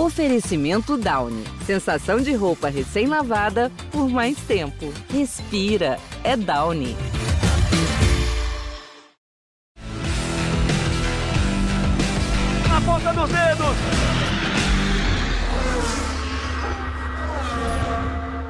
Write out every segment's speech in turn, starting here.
Oferecimento Downy. Sensação de roupa recém-lavada por mais tempo. Respira. É Downy. Na ponta dos dedos.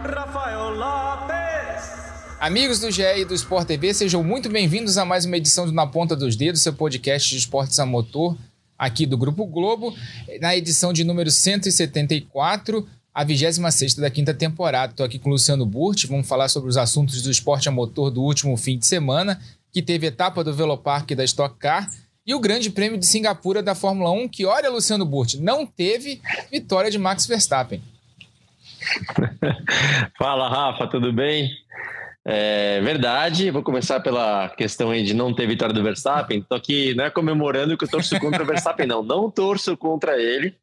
Rafael Lopes. Amigos do GE e do Sport TV, sejam muito bem-vindos a mais uma edição do Na Ponta dos Dedos, seu podcast de esportes a motor aqui do Grupo Globo, na edição de número 174, a 26 da quinta temporada. Estou aqui com o Luciano Burti, vamos falar sobre os assuntos do esporte a motor do último fim de semana, que teve etapa do Velopark da Stock Car e o Grande Prêmio de Singapura da Fórmula 1, que, olha, Luciano Burti, não teve vitória de Max Verstappen. Fala, Rafa, tudo bem? É verdade, vou começar pela questão aí de não ter vitória do Verstappen. Tô aqui não é comemorando que eu torço contra o Verstappen, não. Não torço contra ele,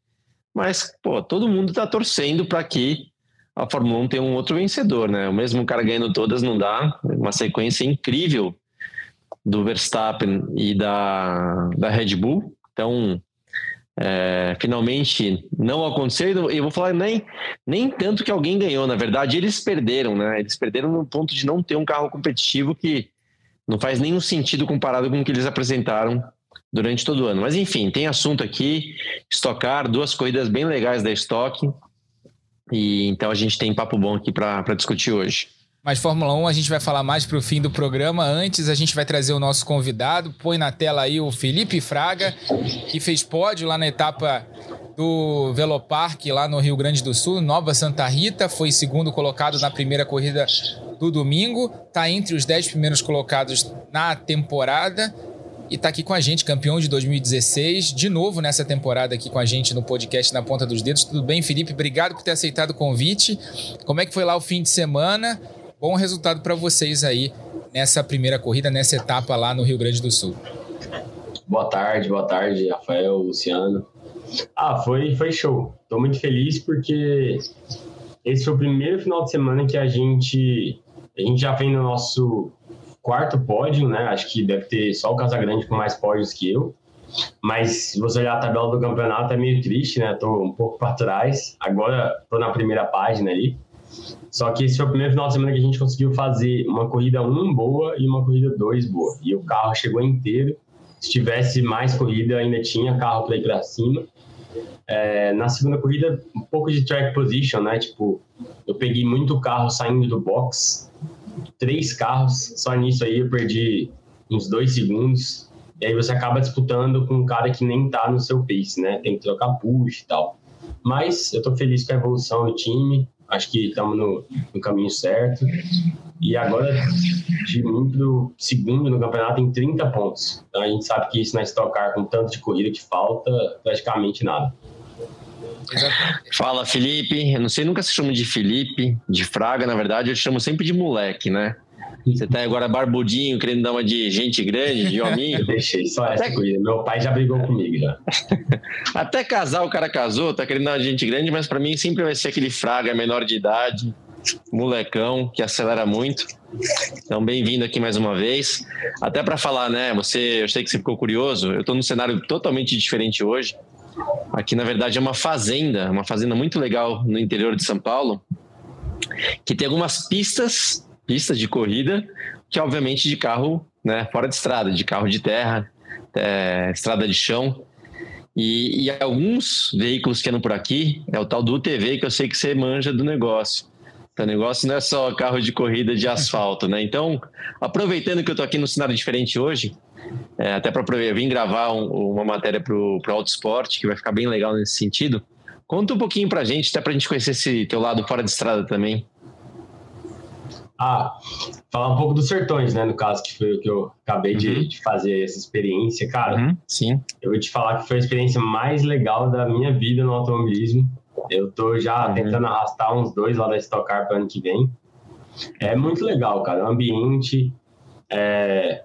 mas, pô, todo mundo tá torcendo para que a Fórmula 1 tenha um outro vencedor, né? O mesmo cara ganhando todas não dá. Uma sequência incrível do Verstappen e da, da Red Bull. Então, é, finalmente não aconteceu. E eu vou falar nem, nem tanto que alguém ganhou, na verdade, eles perderam, né? Eles perderam no ponto de não ter um carro competitivo que não faz nenhum sentido comparado com o que eles apresentaram durante todo o ano. Mas enfim, tem assunto aqui, estocar, duas corridas bem legais da Stock. E então a gente tem papo bom aqui para discutir hoje. Mas Fórmula 1 a gente vai falar mais para o fim do programa. Antes, a gente vai trazer o nosso convidado. Põe na tela aí o Felipe Fraga, que fez pódio lá na etapa do Velopark, lá no Rio Grande do Sul, Nova Santa Rita. Foi segundo colocado na primeira corrida do domingo. Está entre os dez primeiros colocados na temporada. E está aqui com a gente, campeão de 2016, de novo nessa temporada aqui com a gente no podcast Na Ponta dos Dedos. Tudo bem, Felipe? Obrigado por ter aceitado o convite. Como é que foi lá o fim de semana? Bom resultado para vocês aí nessa primeira corrida, nessa etapa lá no Rio Grande do Sul. Boa tarde, boa tarde, Rafael, Luciano. Ah, foi, foi show. Estou muito feliz porque esse foi o primeiro final de semana que a gente a gente já vem no nosso quarto pódio, né? Acho que deve ter só o Casagrande com mais pódios que eu. Mas se você olhar a tabela do campeonato é meio triste, né? Tô um pouco para trás. Agora tô na primeira página ali. Só que esse foi o primeiro final de semana que a gente conseguiu fazer uma corrida 1 boa e uma corrida 2 boa. E o carro chegou inteiro. Se tivesse mais corrida, ainda tinha carro para ir para cima. É, na segunda corrida, um pouco de track position, né? Tipo, eu peguei muito carro saindo do box, três carros, só nisso aí eu perdi uns dois segundos. E aí você acaba disputando com um cara que nem tá no seu pace, né? Tem que trocar push e tal. Mas eu tô feliz com a evolução do time acho que estamos no, no, caminho certo. E agora, de mim para segundo no campeonato em 30 pontos. Então a gente sabe que isso na Stock Car, com tanto de corrida que falta, praticamente nada. Fala, Felipe. Eu não sei, nunca se chama de Felipe, de Fraga, na verdade, eu chamo sempre de moleque, né? Você tá agora barbudinho, querendo dar uma de gente grande, de hominho. Deixei só essa Até... coisa. Meu pai já brigou comigo já. Até casar o cara casou, tá querendo dar uma de gente grande, mas para mim sempre vai ser aquele fraga menor de idade, molecão, que acelera muito. Então, bem-vindo aqui mais uma vez. Até para falar, né? Você, eu sei que você ficou curioso. Eu tô num cenário totalmente diferente hoje. Aqui, na verdade, é uma fazenda, uma fazenda muito legal no interior de São Paulo, que tem algumas pistas pistas de corrida, que obviamente de carro né, fora de estrada, de carro de terra, é, estrada de chão. E, e, alguns veículos que andam por aqui, é o tal do UTV, que eu sei que você manja do negócio. Então, o negócio não é só carro de corrida de asfalto, né? Então, aproveitando que eu estou aqui no cenário diferente hoje, é, até para vim gravar um, uma matéria para o Auto Sport, que vai ficar bem legal nesse sentido. Conta um pouquinho para gente, até para a gente conhecer esse teu lado fora de estrada também. Ah, falar um pouco dos sertões, né? No caso, que foi o que eu acabei uhum. de, de, fazer essa experiência. Cara, uhum, sim. eu vou te falar que foi a experiência mais legal da minha vida no automobilismo. Eu tô já uhum. tentando arrastar uns dois lá da Stock Car para ano que vem. É muito legal, cara. O ambiente, é,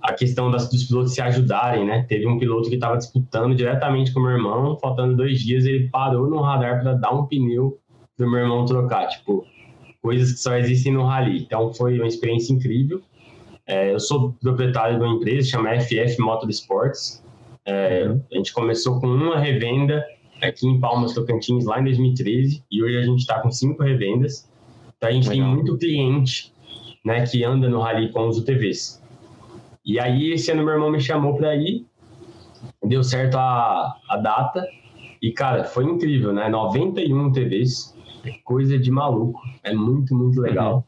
a questão das, dos pilotos se ajudarem, né? Teve um piloto que estava disputando diretamente com o meu irmão, faltando dois dias, ele parou no radar para dar um pneu pro meu irmão trocar. Tipo, coisas que só existem no rally. Então foi uma experiência incrível. É, eu sou proprietário de uma empresa chama FF Motorsports. É, uhum. A gente começou com uma revenda aqui em Palmas, Tocantins, lá em 2013, e hoje a gente está com cinco revendas. Então a gente Legal. tem muito cliente né, que anda no rally com os UTVs. E aí, esse ano meu irmão me chamou para ir, deu certo a, a data, e cara, foi incrível, né? 91 UTVs, é coisa de maluco, é muito, muito legal.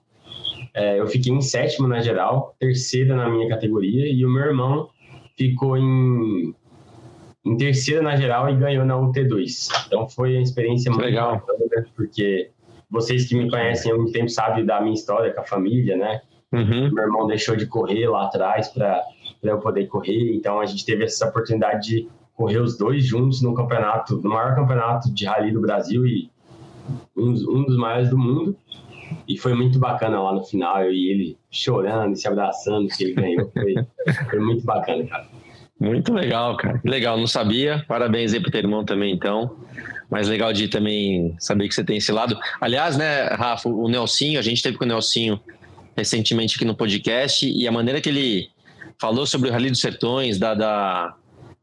É, eu fiquei em sétimo na geral, terceira na minha categoria, e o meu irmão ficou em, em terceira na geral e ganhou na UT2. Então foi uma experiência muito legal, bacana, porque vocês que me conhecem há muito tempo sabem da minha história com a família, né? Uhum. Meu irmão deixou de correr lá atrás para eu poder correr, então a gente teve essa oportunidade de correr os dois juntos no campeonato, no maior campeonato de rally do Brasil e um, um dos maiores do mundo. E foi muito bacana lá no final, eu e ele chorando e se abraçando que ele ganhou. Foi, foi muito bacana, cara. Muito legal, cara. Legal, não sabia. Parabéns aí pro teu irmão também, então. Mas legal de também saber que você tem esse lado. Aliás, né, Rafa, o Nelsinho, a gente teve com o Nelsinho recentemente aqui no podcast e a maneira que ele falou sobre o Rally dos Sertões, da, da,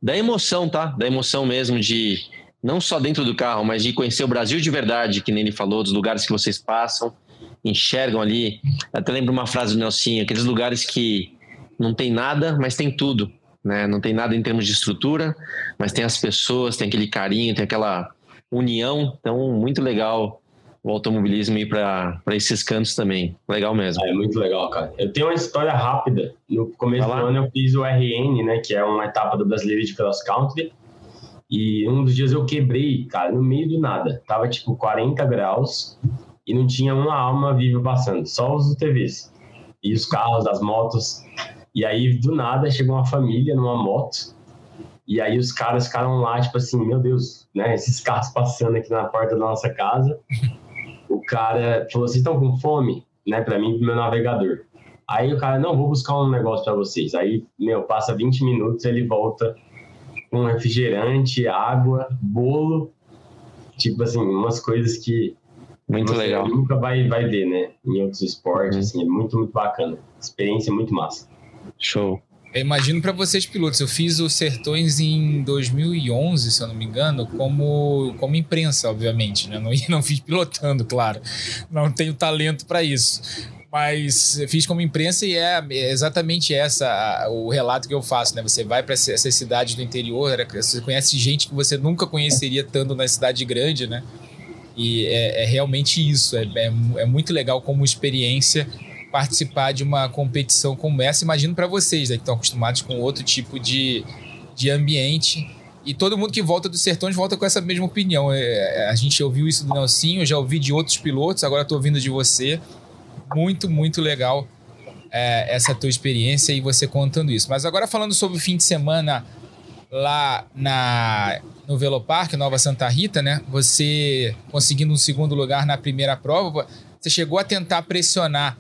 da emoção, tá? Da emoção mesmo de não só dentro do carro, mas de conhecer o Brasil de verdade, que nem ele falou, dos lugares que vocês passam enxergam ali. Até lembro uma frase do Nelsinho, aqueles lugares que não tem nada, mas tem tudo. Né? Não tem nada em termos de estrutura, mas tem as pessoas, tem aquele carinho, tem aquela união. Então, muito legal o automobilismo ir para esses cantos também. Legal mesmo. É muito legal, cara. Eu tenho uma história rápida. No começo do ano eu fiz o RN, né, que é uma etapa do Brasileiro de Cross Country. E um dos dias eu quebrei, cara, no meio do nada. Tava tipo 40 graus e não tinha uma alma viva passando, só os UTVs. E os carros, as motos. E aí, do nada, chegou uma família numa moto. E aí os caras ficaram lá, tipo assim, meu Deus, né? Esses carros passando aqui na porta da nossa casa. O cara falou, vocês estão com fome? Né, pra mim, pro meu navegador. Aí o cara, não, vou buscar um negócio para vocês. Aí, meu, passa 20 minutos, ele volta com refrigerante, água, bolo. Tipo assim, umas coisas que muito legal. nunca vai, vai ver, né? Em outros esportes, uhum. assim, é muito, muito bacana. Experiência muito massa. Show. Eu imagino para vocês pilotos, eu fiz o Sertões em 2011, se eu não me engano, como, como imprensa, obviamente, né? Não, não fiz pilotando, claro. Não tenho talento para isso. Mas fiz como imprensa e é, é exatamente essa o relato que eu faço, né? Você vai para essas cidades do interior, você conhece gente que você nunca conheceria estando na cidade grande, né? E é, é realmente isso. É, é, é, muito legal como experiência participar de uma competição como essa. Imagino para vocês, né, que estão acostumados com outro tipo de, de ambiente. E todo mundo que volta dos sertões volta com essa mesma opinião. É, é a gente ouviu isso do Nelsinho, já ouvi de outros pilotos, agora estou ouvindo de você. Muito, muito legal é, essa tua experiência e você contando isso. Mas agora falando sobre o fim de semana lá na, no Velopark, Nova Santa Rita, né? Você conseguindo um segundo lugar na primeira prova, você chegou a tentar pressionar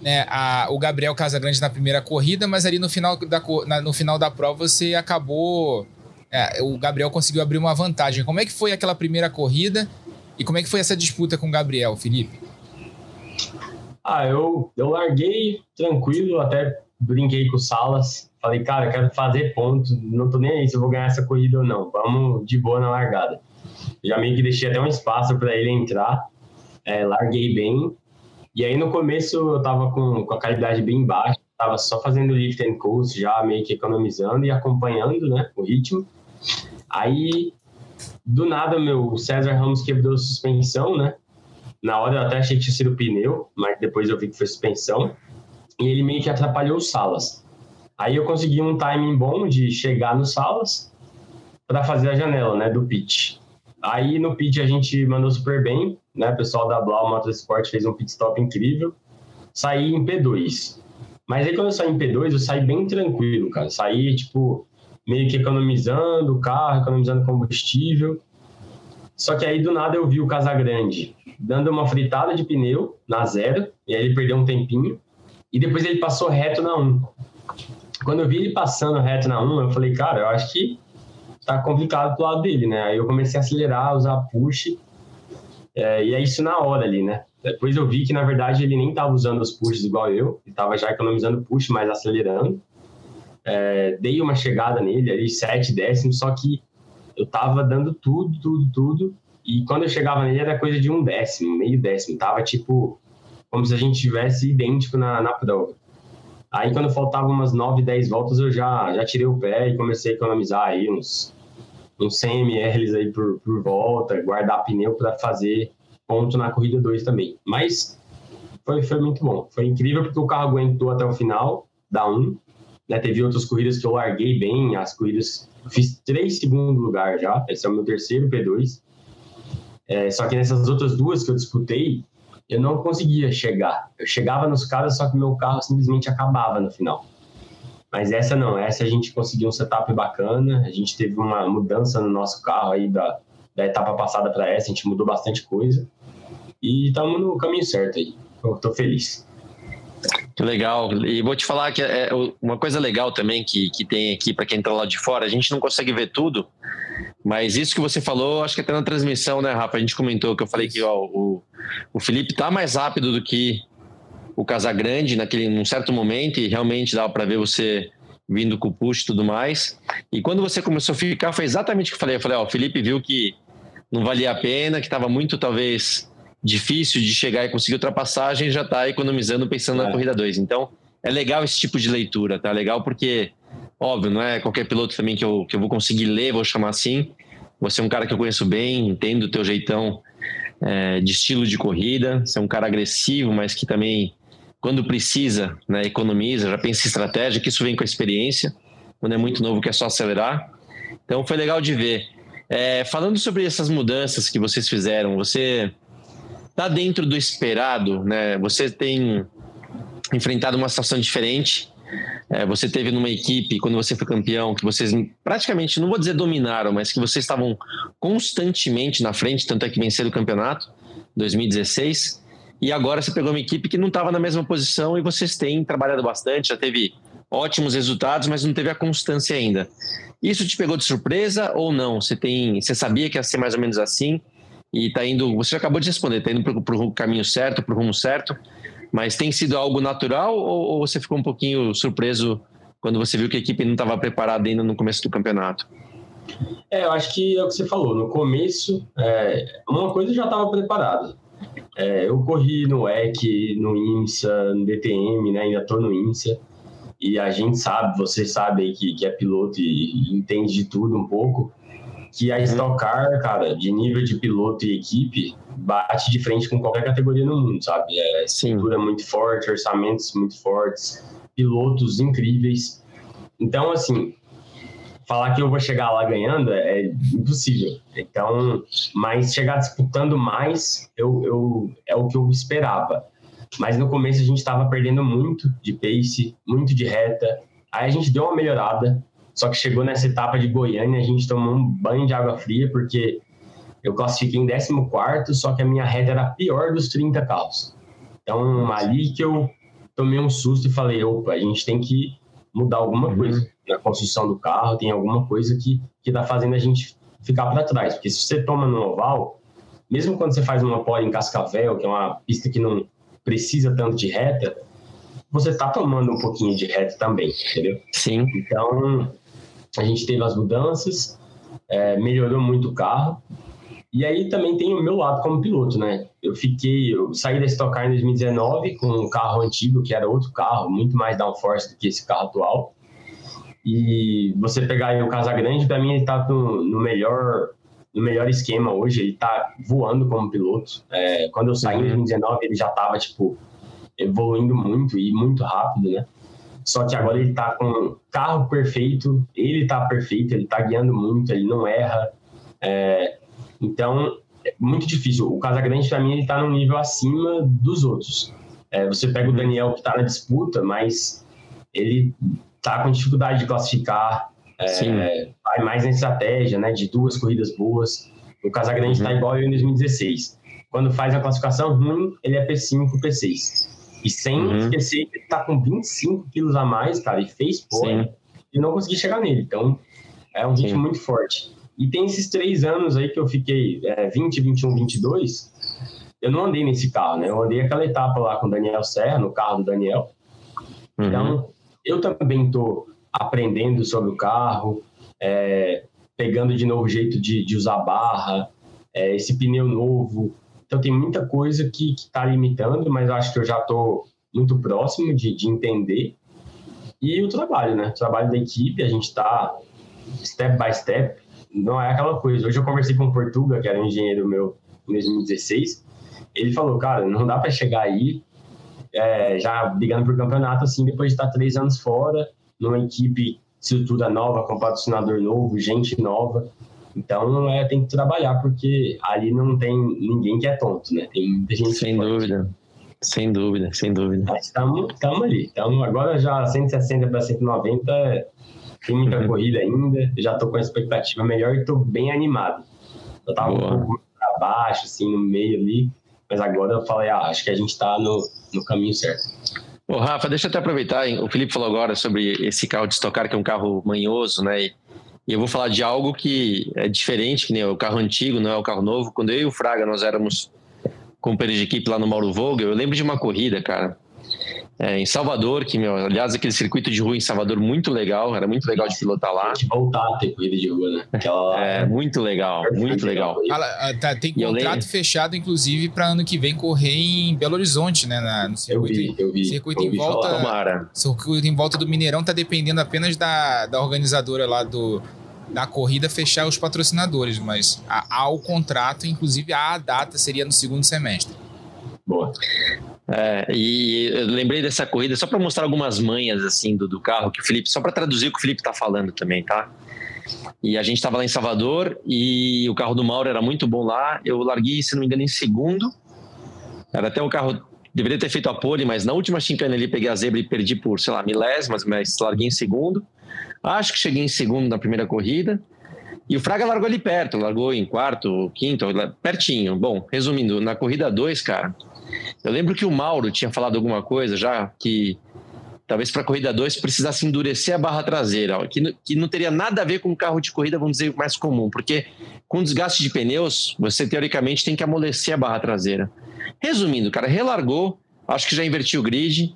né, a, o Gabriel Casagrande na primeira corrida, mas ali no final da, na, no final da prova você acabou. É, o Gabriel conseguiu abrir uma vantagem. Como é que foi aquela primeira corrida e como é que foi essa disputa com o Gabriel, Felipe? Ah, eu, eu larguei tranquilo, até brinquei com o Salas. Falei, cara, quero fazer ponto, não tô nem aí se eu vou ganhar essa corrida ou não. Vamos de boa na largada. Já meio que deixei até um espaço para ele entrar, é, larguei bem. E aí no começo eu tava com, com a qualidade bem baixa, tava só fazendo lift and coast, já meio que economizando e acompanhando, né, o ritmo. Aí, do nada, meu César Ramos quebrou suspensão, né? Na hora eu até achei que tinha sido pneu, mas depois eu vi que foi suspensão. E ele meio que atrapalhou o Salas. Aí eu consegui um timing bom de chegar no Salas para fazer a janela, né, do pitch. Aí no pitch a gente mandou super bem, né? O pessoal da Blau Motorsport fez um pit stop incrível. Saí em P2. Mas aí quando eu saí em P2, eu saí bem tranquilo, cara. Saí, tipo, meio que economizando o carro, economizando combustível. Só que aí do nada eu vi o Casagrande dando uma fritada de pneu na zero, e aí ele perdeu um tempinho. E depois ele passou reto na 1. Quando eu vi ele passando reto na 1, eu falei, cara, eu acho que tá complicado pro lado dele, né? Aí eu comecei a acelerar, usar push, é, e é isso na hora ali, né? Depois eu vi que, na verdade, ele nem tava usando os pushes igual eu, ele tava já economizando push, mas acelerando. É, dei uma chegada nele ali, 7 décimos, só que eu tava dando tudo, tudo, tudo. E quando eu chegava nele era coisa de um décimo, meio décimo. Tava tipo como se a gente tivesse idêntico na, na prova. Aí quando faltavam umas 9, 10 voltas, eu já, já tirei o pé e comecei a economizar aí uns, uns 100 ml aí por, por volta, guardar pneu para fazer ponto na corrida 2 também. Mas foi, foi muito bom. Foi incrível porque o carro aguentou até o final da 1. Um, né? Teve outras corridas que eu larguei bem, as corridas. Fiz três segundo lugar já. Esse é o meu terceiro P2. É, só que nessas outras duas que eu disputei, eu não conseguia chegar. Eu chegava nos caras, só que meu carro simplesmente acabava no final. Mas essa não, essa a gente conseguiu um setup bacana, a gente teve uma mudança no nosso carro aí da, da etapa passada para essa, a gente mudou bastante coisa. E estamos no caminho certo aí. Eu tô feliz. Que legal. E vou te falar que é uma coisa legal também que, que tem aqui para quem está lá de fora, a gente não consegue ver tudo, mas isso que você falou, acho que até na transmissão, né, Rafa? A gente comentou que eu falei que ó, o, o Felipe tá mais rápido do que o Casagrande naquele num certo momento e realmente dava para ver você vindo com o push e tudo mais. E quando você começou a ficar, foi exatamente o que eu falei. Eu falei, ó, o Felipe viu que não valia a pena, que estava muito talvez difícil de chegar e conseguir ultrapassagem, já está economizando pensando é. na corrida 2. Então, é legal esse tipo de leitura, tá? Legal porque, óbvio, não é qualquer piloto também que eu, que eu vou conseguir ler, vou chamar assim. Você é um cara que eu conheço bem, entendo o teu jeitão é, de estilo de corrida. Você é um cara agressivo, mas que também, quando precisa, né, economiza, já pensa em estratégia, que isso vem com a experiência. Quando é muito novo, que é só acelerar. Então, foi legal de ver. É, falando sobre essas mudanças que vocês fizeram, você está dentro do esperado, né? Você tem enfrentado uma situação diferente. É, você teve numa equipe, quando você foi campeão, que vocês praticamente, não vou dizer dominaram, mas que vocês estavam constantemente na frente, tanto é que venceram o campeonato 2016. E agora você pegou uma equipe que não estava na mesma posição e vocês têm trabalhado bastante, já teve ótimos resultados, mas não teve a constância ainda. Isso te pegou de surpresa ou não? Você tem, você sabia que ia ser mais ou menos assim? e está indo. Você acabou de responder, está indo para o caminho certo, para o rumo certo, mas tem sido algo natural ou, ou, você ficou um pouquinho surpreso quando você viu que a equipe não estava preparada ainda no começo do campeonato? É, eu acho que é o que você falou. No começo, é, uma coisa já estava preparada. É, eu corri no EC, no IMSA, no DTM, né, ainda estou no IMSA. E a gente sabe, você sabe aí que, que é piloto e, e entende de tudo um pouco que a uhum. Stock Car, cara, de nível de piloto e equipe, bate de frente com qualquer categoria no mundo, sabe? É estrutura muito forte, orçamentos muito fortes, pilotos incríveis. Então, assim, falar que eu vou chegar lá ganhando é, impossível. Então, mas chegar disputando mais eu, eu, é o que eu esperava. Mas no começo a gente estava perdendo muito de pace, muito de reta. Aí a gente deu uma melhorada, só que chegou nessa etapa de Goiânia, a gente tomou um banho de água fria, porque eu classifiquei em 14, só que a minha reta era a pior dos 30 carros. Então, ali que eu tomei um susto e falei: opa, a gente tem que mudar alguma uhum. coisa na construção do carro, tem alguma coisa que está fazendo a gente ficar para trás. Porque se você toma no oval, mesmo quando você faz uma pole em Cascavel, que é uma pista que não precisa tanto de reta, você está tomando um pouquinho de reta também, entendeu? Sim. Então, a gente teve as mudanças, é, melhorou muito o carro. E aí também tem o meu lado como piloto, né? Eu fiquei, eu saí da Stock Car em 2019 com um carro antigo, que era outro carro, muito mais downforce do que esse carro atual. E você pegar aí o Casagrande, para mim ele tá no, no, melhor no melhor esquema hoje, ele tá voando como piloto. É, quando eu saí em 2019, uhum. ele já tava, tipo, evoluindo muito e muito rápido, né? Só que agora ele tá com carro perfeito, ele tá perfeito, ele tá guiando muito, ele não erra. É, então, é muito difícil. O Casagrande, para mim, ele tá num nível acima dos outros. É, você pega o Daniel que tá na disputa, mas ele tá com dificuldade de classificar, é, vai mais na estratégia, né, de duas corridas boas. O Casagrande tá uhum. igual eu em 2016. Quando faz a classificação ruim, ele é P5, P6. E sem uhum. esquecer que ele tá com 25 quilos a mais, cara, e fez pole e não consegui chegar nele. Então, é um ritmo Sim. muito forte. E tem esses três anos aí que eu fiquei é, 20, 21, 22. Eu não andei nesse carro, né? Eu andei aquela etapa lá com o Daniel Serra, no carro do Daniel. Uhum. Então, eu também tô aprendendo sobre o carro. É, pegando de novo o jeito de, de usar barra, é, esse pneu novo. Então tem muita coisa que está limitando, mas acho que eu já estou muito próximo de, de entender. E o trabalho, né? O trabalho da equipe, a gente está step by step. Não é aquela coisa. Hoje eu conversei com o Portuga, que era um engenheiro meu em 2016. Ele falou, cara, não dá para chegar aí é, já brigando por campeonato assim depois de estar três anos fora, numa equipe estrutura nova, com patrocinador novo, gente nova. Então é, tem que trabalhar, porque ali não tem ninguém que é tonto, né? Tem muita gente. Sem dúvida. Sem dúvida, sem dúvida. Estamos ali. Estamos agora já 160 para 190. Tem muita uhum. corrida ainda. Já estou com a expectativa melhor e estou bem animado. Eu estava um pouco para baixo, assim, no meio ali. Mas agora eu falei, ah, acho que a gente está no, no caminho certo. Ô, Rafa, deixa eu até aproveitar, hein? o Felipe falou agora sobre esse carro de estocar, que é um carro manhoso, né? E eu vou falar de algo que é diferente, que nem o carro antigo, não é o carro novo. Quando eu e o Fraga, nós éramos companheiros de equipe lá no Mauro Vogel, eu lembro de uma corrida, cara, é, em Salvador, que, meu, aliás, aquele circuito de rua em Salvador muito legal, era muito legal de pilotar lá. De voltar a ter corrida de rua, né? Aquela... É, muito legal, muito legal. Ah, tá, tem contrato fechado, inclusive, para ano que vem correr em Belo Horizonte, né? Na, no circuito, eu vi, eu vi. Circuito eu vi em volta. Tomara. Circuito em volta do Mineirão tá dependendo apenas da, da organizadora lá do, da corrida fechar os patrocinadores, mas há o contrato, inclusive a data seria no segundo semestre. Boa. É, e eu lembrei dessa corrida só para mostrar algumas manhas assim do, do, carro que o Felipe, só para traduzir o que o Felipe está falando também, tá? E a gente estava lá em Salvador e o carro do Mauro era muito bom lá. Eu larguei, se não me engano, em segundo. Era até um carro deveria ter feito a pole, mas na última chicane ali peguei a zebra e perdi por, sei lá, milésimas, mas larguei em segundo. Acho que cheguei em segundo na primeira corrida. E o Fraga largou ali perto, largou em quarto, quinto, pertinho. Bom, resumindo, na corrida 2, cara, eu lembro que o Mauro tinha falado alguma coisa já que talvez para a corrida 2 precisasse endurecer a barra traseira, que, que não teria nada a ver com um carro de corrida, vamos dizer, mais comum, porque com desgaste de pneus, você teoricamente tem que amolecer a barra traseira. Resumindo, cara, relargou, acho que já invertiu o grid.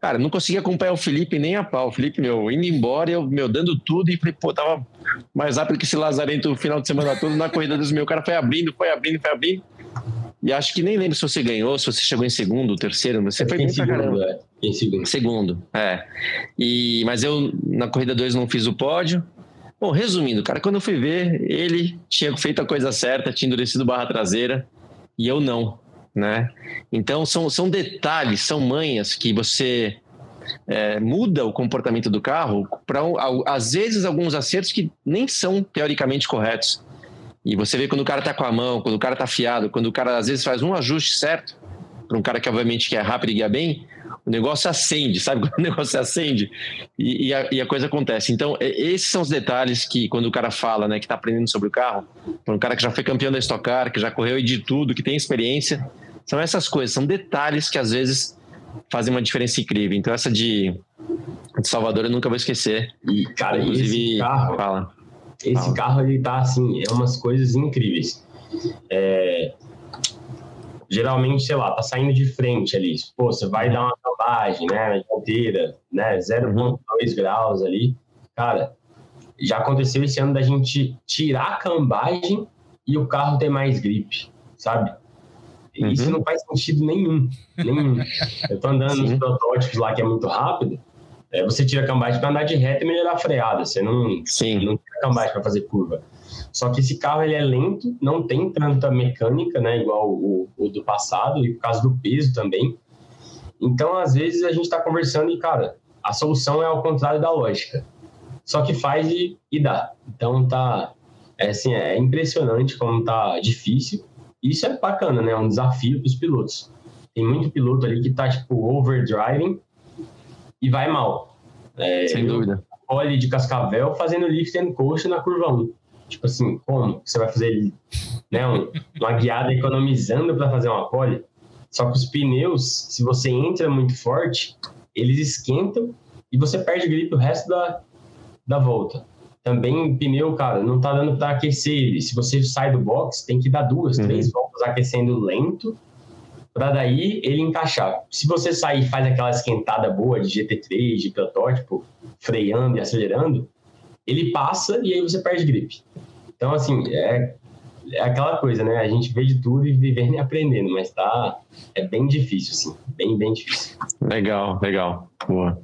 Cara, não conseguia acompanhar o Felipe nem a pau. O Felipe, meu, indo embora, eu, meu, dando tudo e falei, pô, tava mais rápido que esse Lazarento o final de semana todo na corrida dos meus. O cara foi abrindo, foi abrindo, foi abrindo. E acho que nem lembro se você ganhou, se você chegou em segundo, terceiro, você foi bem caramba. É. Em segundo. Segundo, é. E, mas eu, na corrida 2, não fiz o pódio. Bom, resumindo, cara, quando eu fui ver, ele tinha feito a coisa certa, tinha endurecido barra traseira, e eu não, né? Então, são, são detalhes, são manhas que você é, muda o comportamento do carro para, às vezes, alguns acertos que nem são teoricamente corretos. E você vê quando o cara tá com a mão, quando o cara tá afiado, quando o cara às vezes faz um ajuste certo, para um cara que obviamente que é rápido e guia bem, o negócio acende, sabe quando o negócio acende e, e, a, e, a, coisa acontece. Então, esses são os detalhes que, quando o cara fala, né, que está aprendendo sobre o carro, para um cara que já foi campeão da Stock Car, que já correu de tudo, que tem experiência, são essas coisas, são detalhes que às vezes fazem uma diferença incrível. Então, essa de, de Salvador eu nunca vou esquecer. E, cara, inclusive, carro, fala esse carro, ele tá assim, é umas coisas incríveis. É, geralmente, sei lá, tá saindo de frente ali. Pô, você vai dar uma cambagem, né, na dianteira, né, 0,2 graus ali. Cara, já aconteceu esse ano da gente tirar a cambagem e o carro ter mais gripe, sabe? Isso uhum. não faz sentido nenhum, nenhum. Eu tô andando Sim. nos protótipos lá que é muito rápido, é, você tira a cambagem para andar de reta e melhorar a freada. Você não, Sim. não tira a cambagem para fazer curva. Só que esse carro ele é lento, não tem tanta mecânica, né, igual o, o do passado, e por causa do peso também. Então, às vezes, a gente está conversando e, cara, a solução é ao contrário da lógica. Só que faz e, e dá. Então, tá. É, assim, é impressionante como tá difícil. Isso é bacana, né? É um desafio para os pilotos. Tem muito piloto ali que tá, tipo, overdriving e vai mal. É, Sem dúvida. Olhe de Cascavel fazendo lift and coast na curva 1. Tipo assim, como você vai fazer né, um, uma guiada economizando para fazer uma pole? Só que os pneus, se você entra muito forte, eles esquentam e você perde grip o resto da, da volta. Também pneu, cara, não tá dando para aquecer ele. Se você sai do box, tem que dar duas, uhum. três voltas aquecendo lento para daí ele encaixar. Se você sair e faz aquela esquentada boa de GT3, de protótipo, freando e acelerando, ele passa e aí você perde gripe. Então, assim, é, é aquela coisa, né? A gente vê de tudo e vivendo e aprendendo, mas tá. É bem difícil, assim. Bem, bem difícil. Legal, legal. Boa.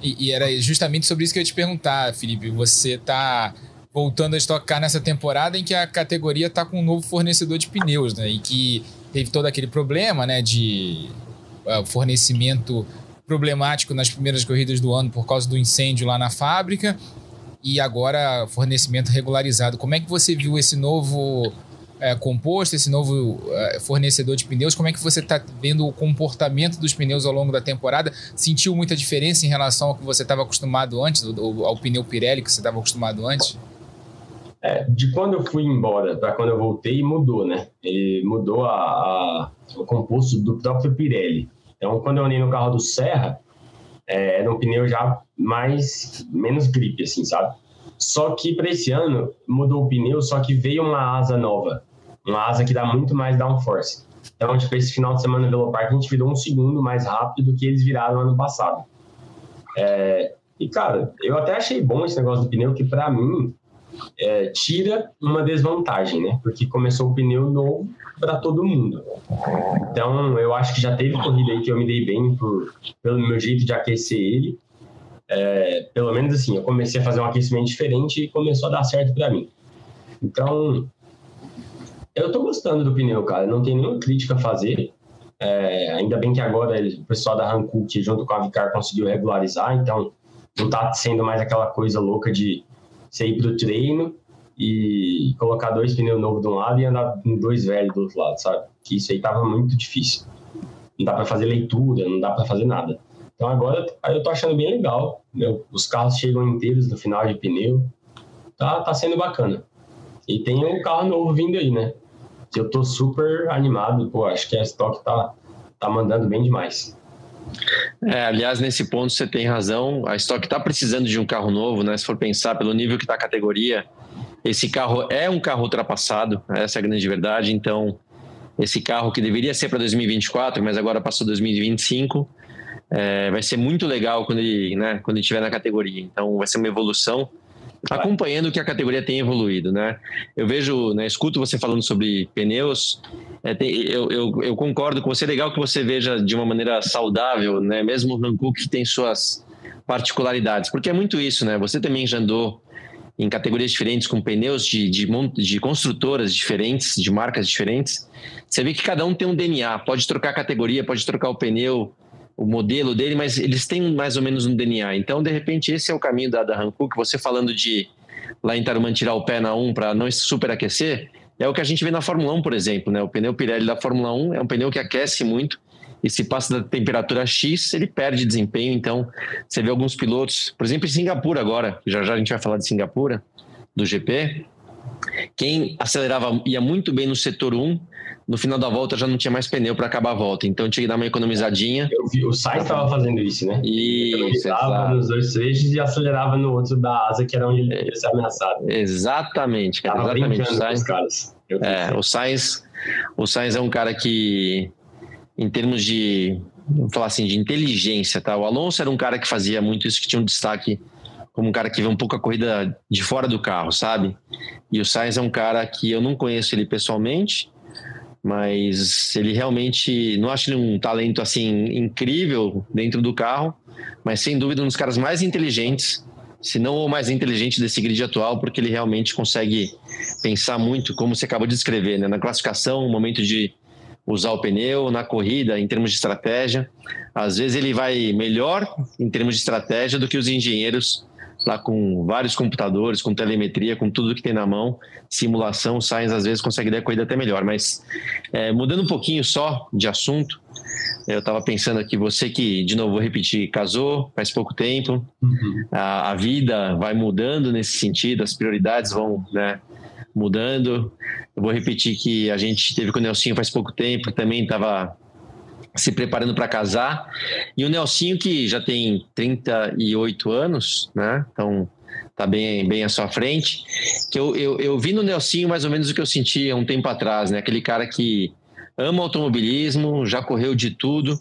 E, e, era justamente sobre isso que eu ia te perguntar, Felipe. Você tá voltando a estocar nessa temporada em que a categoria tá com um novo fornecedor de pneus, né? E que teve todo aquele problema, né? De uh, fornecimento problemático nas primeiras corridas do ano por causa do incêndio lá na fábrica e agora fornecimento regularizado. Como é que você viu esse novo é, composto, esse novo é, fornecedor de pneus? Como é que você está vendo o comportamento dos pneus ao longo da temporada? Sentiu muita diferença em relação ao que você estava acostumado antes, ao, ao pneu Pirelli que você estava acostumado antes? É, de quando eu fui embora para quando eu voltei, mudou, né? Ele mudou a, a, o composto do próprio Pirelli. Então, quando eu andei no carro do Serra, é, era um pneu já mais menos gripe, assim, sabe? Só que para esse ano mudou o pneu, só que veio uma asa nova, uma asa que dá muito mais downforce. Então, tipo, esse final de semana no Velopark a gente virou um segundo mais rápido do que eles viraram ano passado. É, e cara, eu até achei bom esse negócio do pneu, que para mim é, tira uma desvantagem, né? Porque começou o pneu novo para todo mundo. Então, eu acho que já teve corrida aí que eu me dei bem por, pelo meu jeito de aquecer ele. É, pelo menos assim, eu comecei a fazer um aquecimento diferente e começou a dar certo para mim. Então, eu tô gostando do pneu, cara. Não tem nenhuma crítica a fazer. É, ainda bem que agora o pessoal da Hankook, junto com a Vicar, conseguiu regularizar. Então, não tá sendo mais aquela coisa louca de você ir pro treino e colocar dois pneus novos de um lado e andar com dois velhos do outro lado, sabe? Que isso aí tava muito difícil. Não dá para fazer leitura, não dá para fazer nada. Então agora eu tô achando bem legal. Meu, os carros chegam inteiros no final de pneu. Tá, tá sendo bacana. E tem um carro novo vindo aí, né? Eu tô super animado, pô, acho que a Stock tá, tá mandando bem demais. É, aliás, nesse ponto você tem razão. A Stock está precisando de um carro novo, né? Se for pensar pelo nível que está a categoria, esse carro é um carro ultrapassado, essa é a grande verdade. Então, esse carro que deveria ser para 2024, mas agora passou 2025, é, vai ser muito legal quando ele, né, quando ele estiver na categoria. Então, vai ser uma evolução acompanhando o que a categoria tem evoluído, né? Eu vejo, né, escuto você falando sobre pneus, é, tem, eu, eu, eu, concordo com você, é legal que você veja de uma maneira saudável, né? Mesmo o Hankook tem suas particularidades, porque é muito isso, né? Você também já andou em categorias diferentes, com pneus de, de, de construtoras diferentes, de marcas diferentes, você vê que cada um tem um DNA. Pode trocar a categoria, pode trocar o pneu, o modelo dele, mas eles têm mais ou menos um DNA. Então, de repente, esse é o caminho da, da Hankook. Você falando de lá em Tarumã tirar o pé na 1 para não superaquecer, é o que a gente vê na Fórmula 1, por exemplo. Né? O pneu Pirelli da Fórmula 1 é um pneu que aquece muito e se passa da temperatura X, ele perde desempenho. Então, você vê alguns pilotos, por exemplo, em Singapura agora, já já a gente vai falar de Singapura, do GP, quem acelerava ia muito bem no setor 1, no final da volta já não tinha mais pneu para acabar a volta, então tinha que dar uma economizadinha. Eu vi, o Sainz estava fazendo isso, né? Isso, ele nos dois trechos e acelerava no outro da asa, que era onde ele ia ser ameaçado. Exatamente, cara, exatamente. O Sainz, é, o Sainz, o Sainz é um cara que em termos de, vamos falar assim, de inteligência, tá? O Alonso era um cara que fazia muito isso, que tinha um destaque como um cara que vê um pouco a corrida de fora do carro, sabe? E o Sainz é um cara que eu não conheço ele pessoalmente, mas ele realmente não acho ele um talento assim incrível dentro do carro, mas sem dúvida um dos caras mais inteligentes, se não o mais inteligente desse grid atual, porque ele realmente consegue pensar muito, como você acabou de descrever, né? na classificação, no momento de usar o pneu na corrida, em termos de estratégia. Às vezes ele vai melhor em termos de estratégia do que os engenheiros lá com vários computadores, com telemetria, com tudo que tem na mão, simulação, o Sainz às vezes consegue dar a corrida até melhor. Mas é, mudando um pouquinho só de assunto, eu estava pensando aqui, você que, de novo, vou repetir, casou faz pouco tempo, uhum. a, a, vida vai mudando nesse sentido, as prioridades vão né, mudando. Eu vou repetir que a gente teve com o Nelsinho faz pouco tempo, também estava se preparando para casar. E o Nelsinho, que já tem 38 anos, né? Então tá bem, bem à sua frente. Que eu, eu, eu vi no Nelsinho mais ou menos o que eu sentia um tempo atrás, né? Aquele cara que ama automobilismo, já correu de tudo,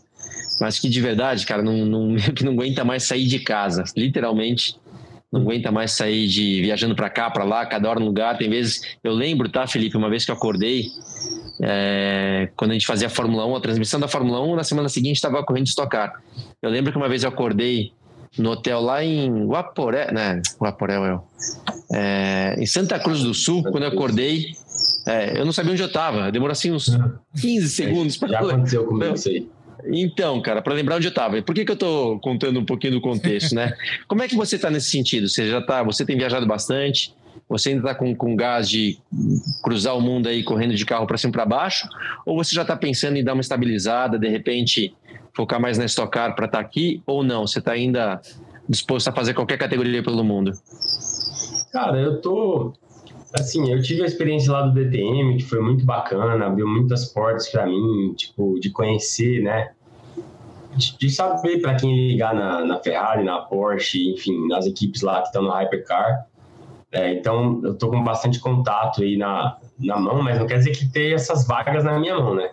mas que de verdade, cara, não, não, que não aguenta mais sair de casa. Literalmente não aguenta mais sair de viajando para cá, para lá, cada hora no lugar. Tem vezes, eu lembro, tá, Felipe, uma vez que eu acordei, é, quando a gente fazia a Fórmula 1, a transmissão da Fórmula 1, na semana seguinte estava correndo de estocar. Eu lembro que uma vez eu acordei no hotel lá em Guaporé, né? Guaporé, eu, é, em Santa Cruz do Sul, quando eu acordei, é, eu não sabia onde eu estava. Demorou assim uns 15 segundos para. Já aconteceu comigo isso aí. Então, cara, para lembrar onde eu estava. Por que, que eu estou contando um pouquinho do contexto, né? Como é que você está nesse sentido? Você já tá, você tem viajado bastante, você ainda está com, com gás de cruzar o mundo aí correndo de carro para cima e para baixo? Ou você já está pensando em dar uma estabilizada, de repente focar mais na Stock Car para estar tá aqui? Ou não? Você está ainda disposto a fazer qualquer categoria pelo mundo? Cara, eu tô assim, eu tive a experiência lá do DTM, que foi muito bacana, abriu muitas portas para mim, tipo, de conhecer, né? De, de saber para quem ligar na, na, Ferrari, na Porsche, enfim, nas equipes lá que estão no Hypercar. É, então, eu tô com bastante contato aí na, na mão, mas não quer dizer que tenha essas vagas na minha mão, né?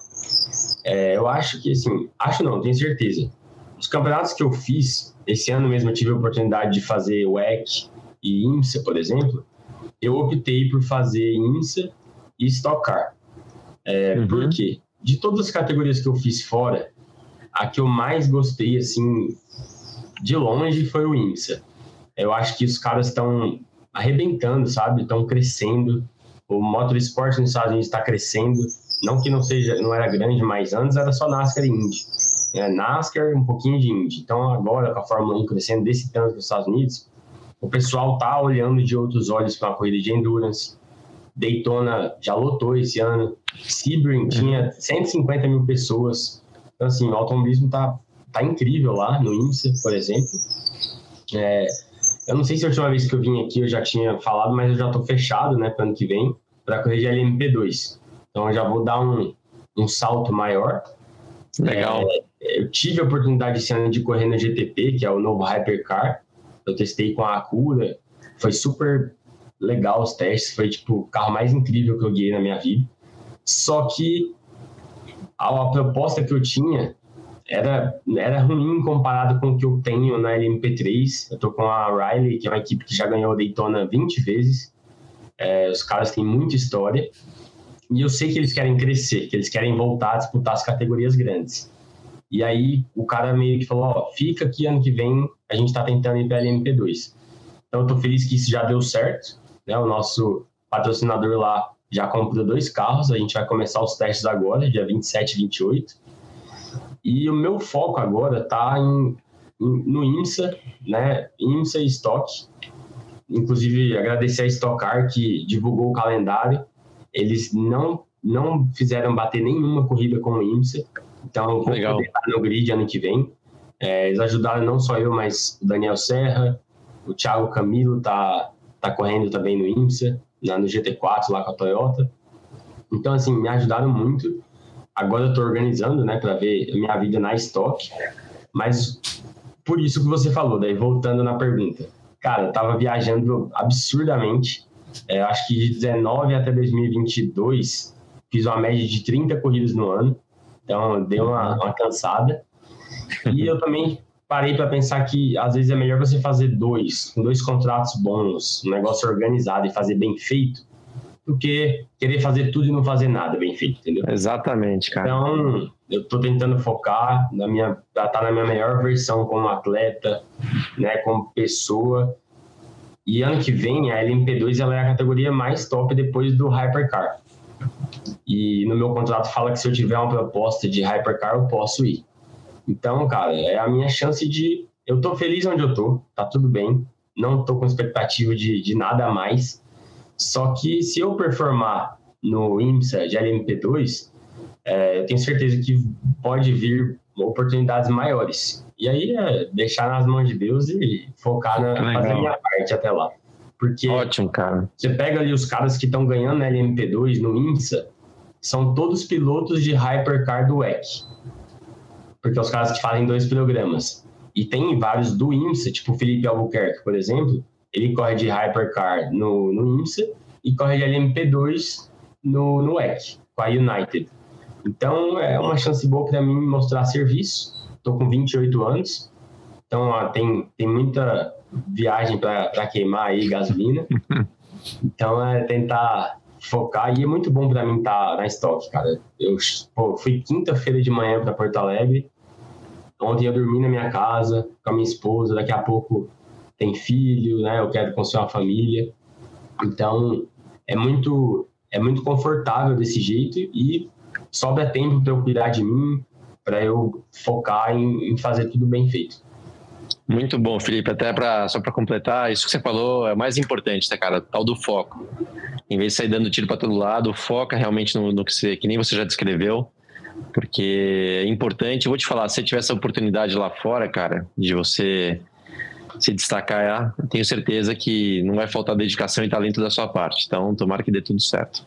É, eu acho que, assim, acho não, tenho certeza. Os campeonatos que eu fiz, esse ano mesmo eu tive a oportunidade de fazer WEC e IMSA, por exemplo, eu optei por fazer INSA e Stock Car. É, uhum. Por quê? De todas as categorias que eu fiz fora, a que eu mais gostei, assim, de longe, foi o INSA. Eu acho que os caras estão arrebentando, sabe? Estão crescendo. O motorsport nos Estados Unidos está crescendo. Não que não seja, não era grande, mas antes era só NASCAR e Indy. É, NASCAR um pouquinho de Indy. Então agora com a Fórmula 1 crescendo desse tanto nos Estados Unidos, o pessoal tá olhando de outros olhos para uma corrida de endurance. Daytona já lotou esse ano. Sebring tinha 150 mil pessoas. Então, assim, o automobilismo tá, tá incrível lá no IMSA, por exemplo. É, eu não sei se a última vez que eu vim aqui eu já tinha falado, mas eu já tô fechado, né, para ano que vem, para corrigir a LMP2. Então, eu já vou dar um, um salto maior. Legal. É, eu tive a oportunidade esse ano de correr na GTP, que é o novo Hypercar. Eu testei com a Acura, foi super legal os testes, foi tipo o carro mais incrível que eu guiei na minha vida. Só que a, a proposta que eu tinha era, era ruim comparado com o que eu tenho na LMP3. Eu tô com a Riley, que é uma equipe que já ganhou Daytona 20 vezes. É, os caras têm muita história. E eu sei que eles querem crescer, que eles querem voltar a disputar as categorias grandes. E aí o cara meio que falou, ó, fica aqui ano que vem, a gente está tentando ir para a LMP2. Então eu tô feliz que isso já deu certo, né? O nosso patrocinador lá já comprou dois carros, a gente vai começar os testes agora, dia 27 e 28. E o meu foco agora tá em, em, no IMSA, né? IMSA e Stock. Inclusive agradecer a Stock Car que divulgou o calendário. Eles não não fizeram bater nenhuma corrida com o IMSA. Então, vou Legal. poder estar no grid ano que vem. É, eles ajudaram não só eu, mas o Daniel Serra, o Thiago Camilo tá, tá correndo também no IMSA, na, no GT4 lá com a Toyota. Então, assim, me ajudaram muito. Agora eu estou organizando, né, para ver minha vida na estoque. Mas por isso que você falou, daí voltando na pergunta. Cara, eu tava viajando absurdamente. É, acho que de 19 até 2022, fiz uma média de 30 corridas no ano. Então, deu uma, uma cansada. E eu também parei para pensar que às vezes é melhor você fazer dois, dois contratos bons, um negócio organizado e fazer bem feito, do que querer fazer tudo e não fazer nada bem feito, entendeu? Exatamente, cara. Então, eu tô tentando focar na minha, estar tá na minha melhor versão como atleta, né, como pessoa. E ano que vem a LMP2 ela é a categoria mais top depois do Hypercar. E no meu contrato fala que se eu tiver uma proposta de hypercar, eu posso ir. Então, cara, é a minha chance de. Eu tô feliz onde eu tô, tá tudo bem. Não tô com expectativa de, de nada a mais. Só que se eu performar no IMSA de LMP2, é, eu tenho certeza que pode vir oportunidades maiores. E aí é deixar nas mãos de Deus e focar na fazer a minha parte até lá. Porque Ótimo, cara. Você pega ali os caras que estão ganhando na LMP2 no IMSA, são todos pilotos de Hypercar do WEC. Porque é os caras que fazem dois programas. E tem vários do IMSA, tipo o Felipe Albuquerque, por exemplo, ele corre de Hypercar no, no IMSA e corre de LMP2 no, no WEC, com a United. Então é uma chance boa para mim mostrar serviço. Estou com 28 anos, Então ó, tem, tem muita viagem para queimar aí, gasolina. Então é tentar focar e é muito bom para mim estar tá na estoque, cara. Eu pô, fui quinta-feira de manhã para Porto Alegre. Ontem eu dormi na minha casa com a minha esposa. Daqui a pouco tem filho, né? Eu quero construir uma família. Então é muito é muito confortável desse jeito e sobra tempo para eu cuidar de mim, para eu focar em, em fazer tudo bem feito. Muito bom, Felipe. Até para só para completar, isso que você falou é mais importante, tá, cara? Tal do foco. Em vez de sair dando tiro para todo lado, foca realmente no, no, que você, que nem você já descreveu, porque é importante. Eu vou te falar, se você tiver essa oportunidade lá fora, cara, de você se destacar, eu tenho certeza que não vai faltar dedicação e talento da sua parte. Então, tomara que dê tudo certo.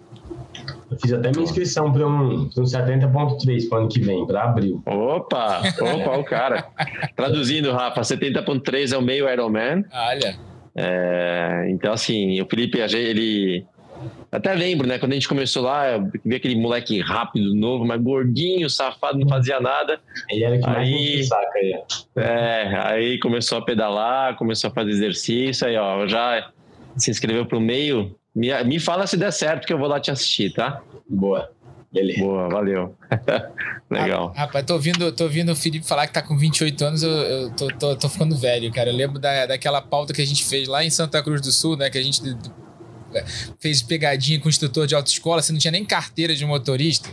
Eu fiz até minha inscrição para um, um 70.3 para o ano que vem, para abril. Opa! Opa, o cara. Traduzindo, Rafa, 70.3 é o meio Ironman. Olha. É, então, assim, o Felipe, ele. Até lembro, né? Quando a gente começou lá, eu vi aquele moleque rápido, novo, mas gordinho, safado, não fazia nada. Ele era que aí, mais saca aí. É, aí começou a pedalar, começou a fazer exercício, aí, ó, já se inscreveu pro meio, me, me fala se der certo que eu vou lá te assistir, tá? Boa. Beleza. Boa, valeu. Legal. Ah, rapaz, tô ouvindo, tô ouvindo o Felipe falar que tá com 28 anos, eu, eu tô, tô, tô, ficando velho, cara. Eu lembro da, daquela pauta que a gente fez lá em Santa Cruz do Sul, né? Que a gente fez pegadinha com o instrutor de autoescola, você não tinha nem carteira de motorista.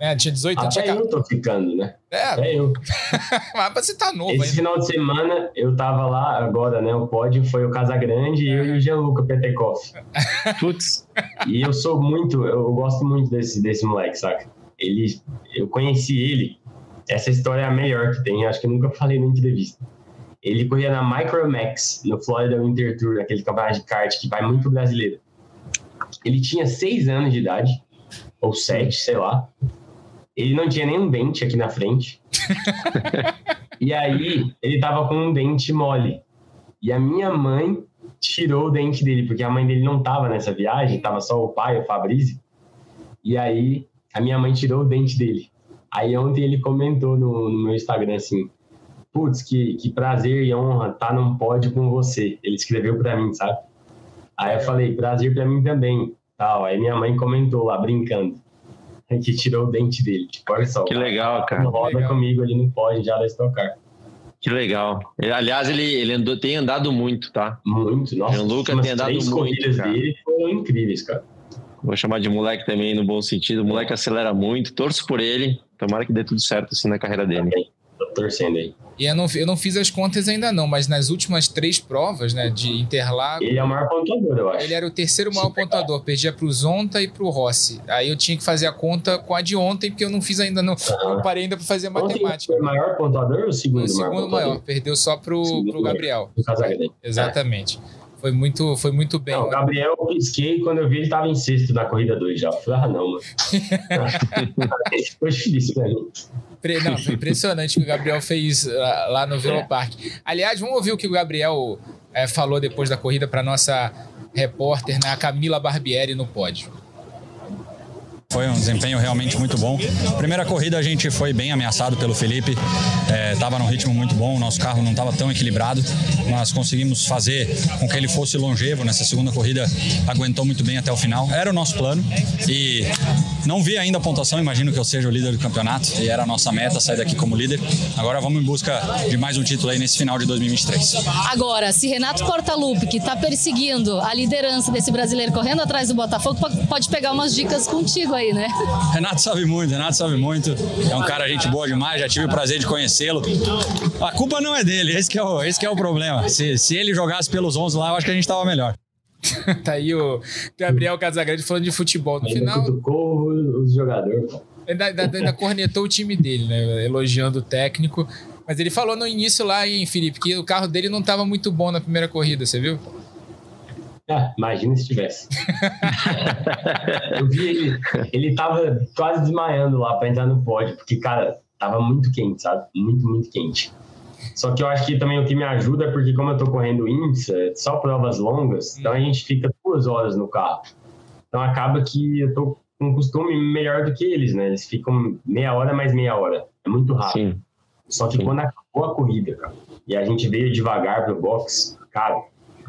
É, tinha 18 anos. Até tinha... eu tô ficando, né? É. Até eu. Mas você tá novo Esse ainda. final de semana eu tava lá, agora, né? O pódio foi o Casagrande e eu e o Gianluca Petekoff. Putz. E eu sou muito, eu gosto muito desse, desse moleque, saca? Ele, eu conheci ele, essa história é a melhor que tem, acho que eu nunca falei na entrevista. Ele corria na Micromax, no Florida Winter Tour, aquele campeonato de kart que vai muito brasileiro. Ele tinha seis anos de idade, ou sete, sei lá. Ele não tinha nenhum dente aqui na frente. e aí, ele tava com um dente mole. E a minha mãe tirou o dente dele, porque a mãe dele não tava nessa viagem, tava só o pai, o Fabrício. E aí, a minha mãe tirou o dente dele. Aí ontem ele comentou no, no meu Instagram assim: Putz, que, que prazer e honra estar tá num pódio com você. Ele escreveu para mim, sabe? Aí eu falei: Prazer para mim também. Tal. Aí minha mãe comentou lá, brincando que tirou o dente dele. Tipo, olha só. Que legal, cara. Roda legal. comigo ali no pódio já da Stock Car. Que legal. Ele, aliás, ele, ele andou, tem andado muito, tá? Muito, nossa. O Lucas tem andado três muito, corridas cara. dele foram incríveis, cara. Vou chamar de moleque também no bom sentido. O moleque acelera muito, torço por ele. Tomara que dê tudo certo assim na carreira dele. Também. Tô torcendo aí. E eu não, eu não fiz as contas ainda não, mas nas últimas três provas, né, de Interlagos, Ele é o maior pontuador, eu acho. ele era o terceiro maior pontuador, perdia pro Zonta e pro Rossi. Aí eu tinha que fazer a conta com a de ontem, porque eu não fiz ainda, não, não parei ainda para fazer Ontem matemática. Foi o maior pontuador ou o segundo, o segundo maior? maior, perdeu só pro, Segundo pro Gabriel. Casagrande. Exatamente. Foi muito, foi muito bem. Não, o Gabriel eu pisquei quando eu vi ele tava em sexto na corrida 2 já. Eu falei, ah, não, mano. foi difícil pra mim. Não, foi impressionante o que o Gabriel fez lá, lá no Velopark. Aliás, vamos ouvir o que o Gabriel eh, falou depois da corrida para nossa repórter, né, a Camila Barbieri, no pódio. Foi um desempenho realmente muito bom. Primeira corrida a gente foi bem ameaçado pelo Felipe, estava num ritmo muito bom, nosso carro não estava tão equilibrado, mas conseguimos fazer com que ele fosse longevo. Nessa segunda corrida aguentou muito bem até o final. Era o nosso plano e não vi ainda a pontuação, imagino que eu seja o líder do campeonato e era a nossa meta sair daqui como líder. Agora vamos em busca de mais um título aí nesse final de 2023. Agora, se Renato Portaluppi, que está perseguindo a liderança desse brasileiro, correndo atrás do Botafogo, po- pode pegar umas dicas contigo aí, né? Renato sabe muito, Renato sabe muito. É um cara gente boa demais, já tive o prazer de conhecê-lo. A culpa não é dele, esse que é o, esse que é o problema. Se, se ele jogasse pelos 11 lá, eu acho que a gente tava melhor. Tá aí o Gabriel Casagrande falando de futebol. No Ainda final, cutucou os jogadores. ainda, ainda, ainda cornetou o time dele, né? Elogiando o técnico. Mas ele falou no início lá, hein, Felipe, que o carro dele não estava muito bom na primeira corrida, você viu? Ah, imagina se tivesse. eu vi ele, ele tava quase desmaiando lá pra entrar no pódio, porque, cara, tava muito quente, sabe? Muito, muito quente. Só que eu acho que também o que me ajuda é porque, como eu tô correndo IMSA, só provas longas, então a gente fica duas horas no carro. Então acaba que eu tô com um costume melhor do que eles, né? Eles ficam meia hora mais meia hora. É muito rápido. Sim. Só que Sim. quando acaba boa corrida, cara. E a gente veio devagar pro box, cara,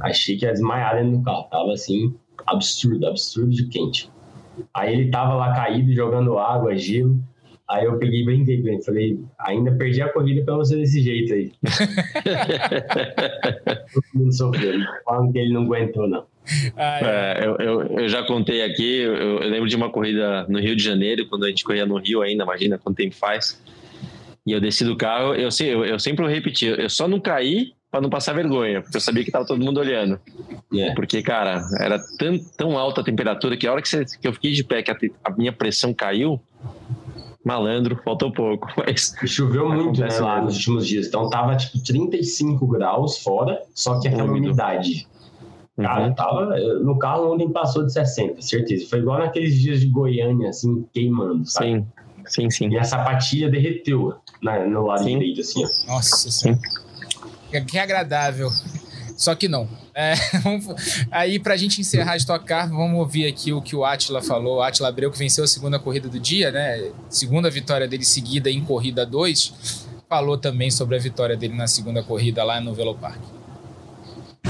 achei que ia desmaiar dentro do carro. Tava assim, absurdo, absurdo de quente. Aí ele tava lá caído, jogando água, gelo. Aí eu peguei e brinquei com ele. Falei, ainda perdi a corrida pra você desse jeito aí. Todo mundo sofrendo. Falando que ele não aguentou, não. É, eu, eu, eu, já contei aqui, eu, eu, lembro de uma corrida no Rio de Janeiro, quando a gente corria no Rio ainda, imagina quanto tempo faz. E eu desci do carro, eu, eu, eu sempre repeti, eu só não caí para não passar vergonha, porque eu sabia que tava todo mundo olhando. Yeah. Porque, cara, era tão, tão alta a temperatura que a hora que, você, que eu fiquei de pé, que a, a minha pressão caiu, malandro, faltou pouco. Mas choveu muito né, lá nos últimos dias. Então tava tipo 35 graus fora, só que aquela umidade. Cara, uhum. tava. No carro ontem passou de 60, certeza. Foi igual naqueles dias de Goiânia, assim, queimando, sabe? Sim, sim, sim. E a sapatilha derreteu na, no lado sim. direito, assim, ó. Nossa sim. Que agradável. Só que não. É, aí, pra gente encerrar a Stock Car, vamos ouvir aqui o que o Atila falou. O Atila Abreu, que venceu a segunda corrida do dia, né? Segunda vitória dele seguida em corrida 2. Falou também sobre a vitória dele na segunda corrida lá no Velopark.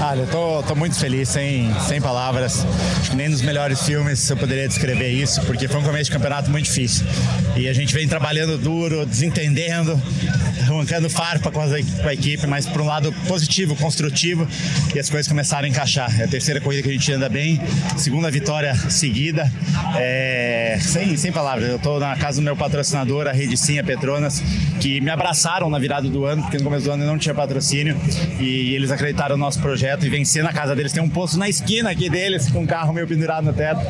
Olha, eu tô, tô muito feliz, sem, sem palavras. Nem nos melhores filmes eu poderia descrever isso, porque foi um começo de campeonato muito difícil. E a gente vem trabalhando duro, desentendendo, arrancando farpa com, as, com a equipe, mas por um lado positivo, construtivo, e as coisas começaram a encaixar. É a terceira corrida que a gente anda bem, segunda vitória seguida. É, sem, sem palavras, eu tô na casa do meu patrocinador, a Rede Sim, a Petronas, que me abraçaram na virada do ano, porque no começo do ano eu não tinha patrocínio, e eles acreditaram no nosso projeto projeto e vencer na casa deles. Tem um posto na esquina aqui deles, com um carro meio pendurado no teto.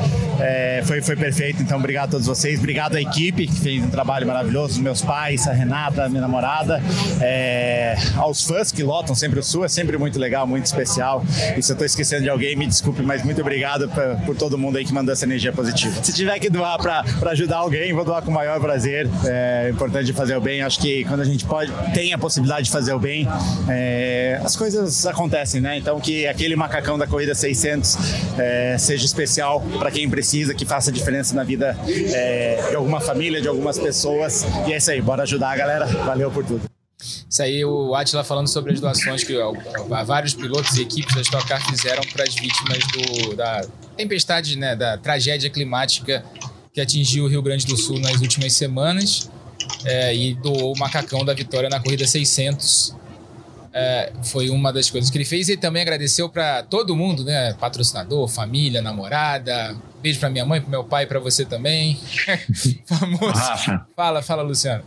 É, foi, foi perfeito, então obrigado a todos vocês. Obrigado à equipe, que fez um trabalho maravilhoso. Os meus pais, a Renata, minha namorada. É, aos fãs que lotam sempre o Sul, é sempre muito legal, muito especial. E se eu estou esquecendo de alguém, me desculpe, mas muito obrigado por, por todo mundo aí que mandou essa energia positiva. Se tiver que doar para ajudar alguém, vou doar com o maior prazer. É importante fazer o bem. Acho que quando a gente pode, tem a possibilidade de fazer o bem, é, as coisas acontecem, né? Então que aquele macacão da corrida 600 é, seja especial para quem precisa, que faça diferença na vida é, de alguma família, de algumas pessoas. E é isso aí, bora ajudar a galera. Valeu por tudo. Isso aí, o Atila falando sobre as doações que vários pilotos e equipes da Stock Car fizeram para as vítimas do, da tempestade, né, da tragédia climática que atingiu o Rio Grande do Sul nas últimas semanas. É, e doou o macacão da vitória na corrida 600 é, foi uma das coisas que ele fez. E também agradeceu para todo mundo, né? Patrocinador, família, namorada. Beijo para minha mãe, para meu pai, para você também. Famoso. Rafa. Fala, fala, Luciano.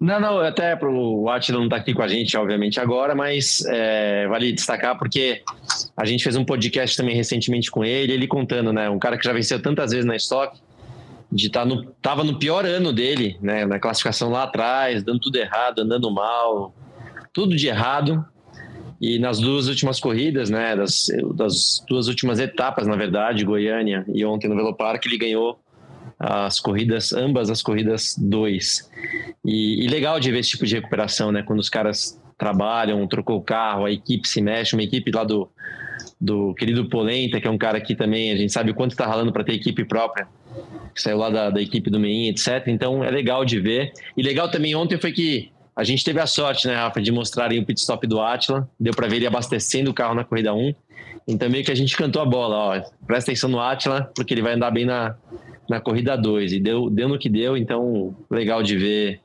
Não, não, até para o Atila não tá aqui com a gente, obviamente, agora, mas é, vale destacar porque a gente fez um podcast também recentemente com ele, ele contando, né? Um cara que já venceu tantas vezes na estoque, de tá no, tava no pior ano dele, né? Na classificação lá atrás, dando tudo errado, andando mal, tudo de errado. E nas duas últimas corridas, né, das, das duas últimas etapas, na verdade, Goiânia e ontem no Velopark, ele ganhou as corridas, ambas as corridas dois. E, e, legal de ver esse tipo de recuperação, né? Quando os caras trabalham, trocou o carro, a equipe se mexe, uma equipe lá do, do querido Polenta, que é um cara que também a gente sabe o quanto está ralando para ter equipe própria, que saiu lá da, da equipe do Meim, etc. Então é legal de ver. E legal também ontem foi que a gente teve a sorte, né, Rafa, de mostrarem o pit stop do Atila. Deu para ver ele abastecendo o carro na corrida 1. Então meio que a gente cantou a bola, ó, presta atenção no Atila, porque ele vai andar bem na, na corrida 2. E deu, deu no que deu, então legal de ver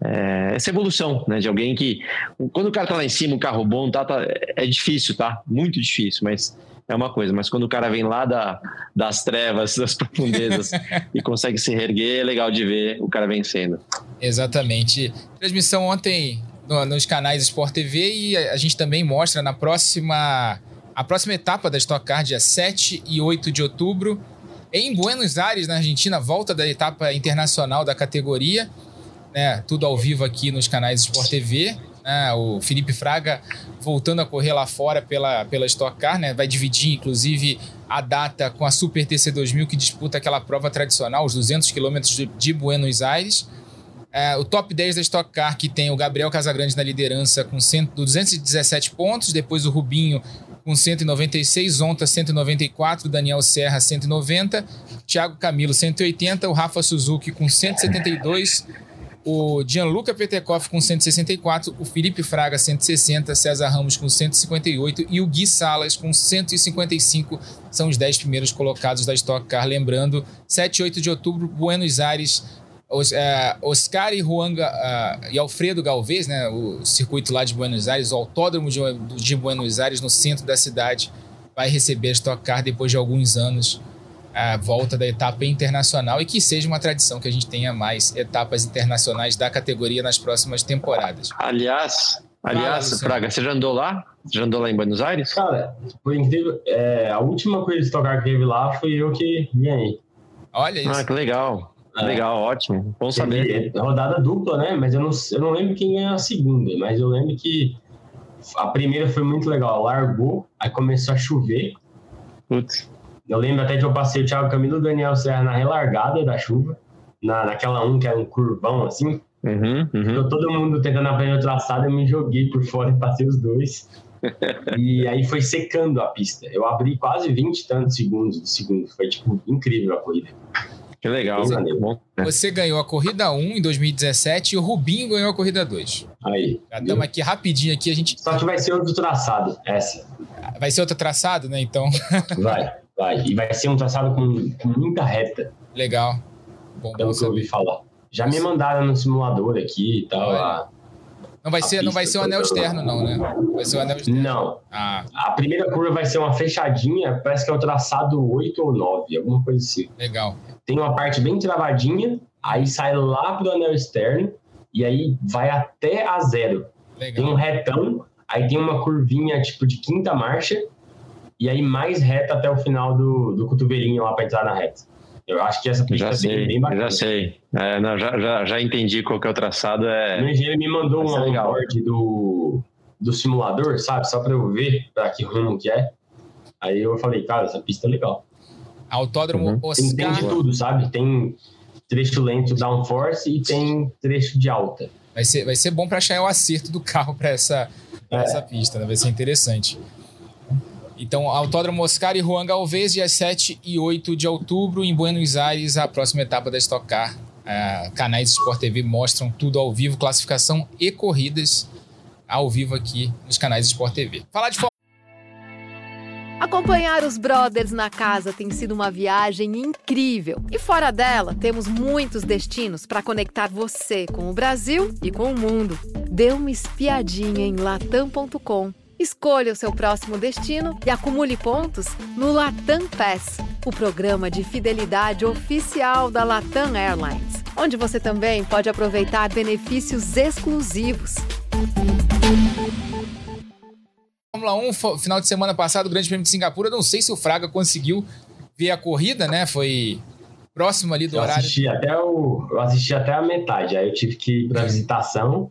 é, essa evolução, né, de alguém que... Quando o cara tá lá em cima, um carro bom, tá, tá, é difícil, tá? Muito difícil, mas é uma coisa, mas quando o cara vem lá da, das trevas, das profundezas e consegue se reerguer, é legal de ver o cara vencendo. Exatamente. Transmissão ontem no, nos canais Sport TV e a, a gente também mostra na próxima a próxima etapa da Stock Car, dia 7 e 8 de outubro, em Buenos Aires, na Argentina, volta da etapa internacional da categoria. Né, tudo ao vivo aqui nos canais Sport TV. Né, o Felipe Fraga voltando a correr lá fora pela, pela Stock Car, né, vai dividir inclusive a data com a Super TC 2000 que disputa aquela prova tradicional, os 200 quilômetros de, Buenos Aires. É, o top 10 da Stock Car, que tem o Gabriel Casagrande na liderança com 100, 217 pontos, depois o Rubinho com 196, Onta 194, Daniel Serra 190, Thiago Camilo 180, o Rafa Suzuki com 172, o Gianluca Petekoff com 164, o Felipe Fraga 160, César Ramos com 158 e o Gui Salas com 155 são os 10 primeiros colocados da Stock Car. Lembrando, 7 e 8 de outubro, Buenos Aires, é, Oscar e Juan uh, e Alfredo Galvez, né, o circuito lá de Buenos Aires, o autódromo de, de Buenos Aires, no centro da cidade, vai receber a Stock Car depois de alguns anos a volta da etapa internacional e que seja uma tradição que a gente tenha mais etapas internacionais da categoria nas próximas temporadas. Aliás, aliás, Fala, Praga, você já andou lá? Você já andou lá em Buenos Aires? Cara, por incrível, é, a última coisa de tocar que teve lá foi eu que ganhei. Olha isso. Ah, que legal. É. Legal, ótimo. Bom saber. Rodada dupla, né? Mas eu não, eu não lembro quem ganhou a segunda, mas eu lembro que a primeira foi muito legal. Largou, aí começou a chover. Putz. Eu lembro até que eu passei o Thiago Camilo e o Daniel Serra na relargada da chuva, na, naquela um que era um curvão assim. Uhum, uhum. todo mundo tentando aprender o traçado, eu me joguei por fora e passei os dois. e aí foi secando a pista. Eu abri quase 20 e tantos segundos do segundo. Foi, tipo, incrível a corrida. Que legal. Você, você ganhou a corrida 1 em 2017 e o Rubinho ganhou a corrida 2. Aí. Já estamos aqui rapidinho aqui, a gente. Só que vai ser outro traçado, essa. Vai ser outro traçado, né? Então. vai. Vai. E vai ser um traçado com, com muita reta. Legal. Bom, pelo que eu ouvi falar. Já me mandaram no simulador aqui e tal. A, não vai ser, não vai ser o anel externo, não, né? Vai ser o anel externo. Não. Ah. A primeira curva vai ser uma fechadinha, parece que é o traçado 8 ou 9, alguma coisa assim. Legal. Tem uma parte bem travadinha, aí sai lá pro anel externo e aí vai até a zero. Legal. Tem um retão, aí tem uma curvinha tipo de quinta marcha e aí mais reta até o final do, do cotovelinho lá para entrar na reta. Eu acho que essa pista já é sei, bem, bem bacana. Já sei. É, não, já, já, já entendi qual que é o traçado. É... O engenheiro me mandou um onboard do, do simulador, sabe? Só para eu ver para que rumo que é. Aí eu falei, cara, essa pista é legal. Autódromo uhum. Oscar. Tem, tem de tudo, sabe? Tem trecho lento downforce e tem trecho de alta. Vai ser, vai ser bom para achar o acerto do carro para essa, é. essa pista, né? vai ser interessante. Então, Autódromo Oscar e Juan Galvez, dias 7 e 8 de outubro, em Buenos Aires, a próxima etapa da Stock Car. Uh, canais de Sport TV mostram tudo ao vivo, classificação e corridas ao vivo aqui nos canais de Sport TV. Falar de Acompanhar os brothers na casa tem sido uma viagem incrível. E fora dela, temos muitos destinos para conectar você com o Brasil e com o mundo. Dê uma espiadinha em latam.com Escolha o seu próximo destino e acumule pontos no Latam Pass, o programa de fidelidade oficial da Latam Airlines, onde você também pode aproveitar benefícios exclusivos. Fórmula 1, final de semana passado, o Grande Prêmio de Singapura. Não sei se o Fraga conseguiu ver a corrida, né? Foi próximo ali do eu horário. Assisti até o, eu assisti até a metade, aí eu tive que ir para visitação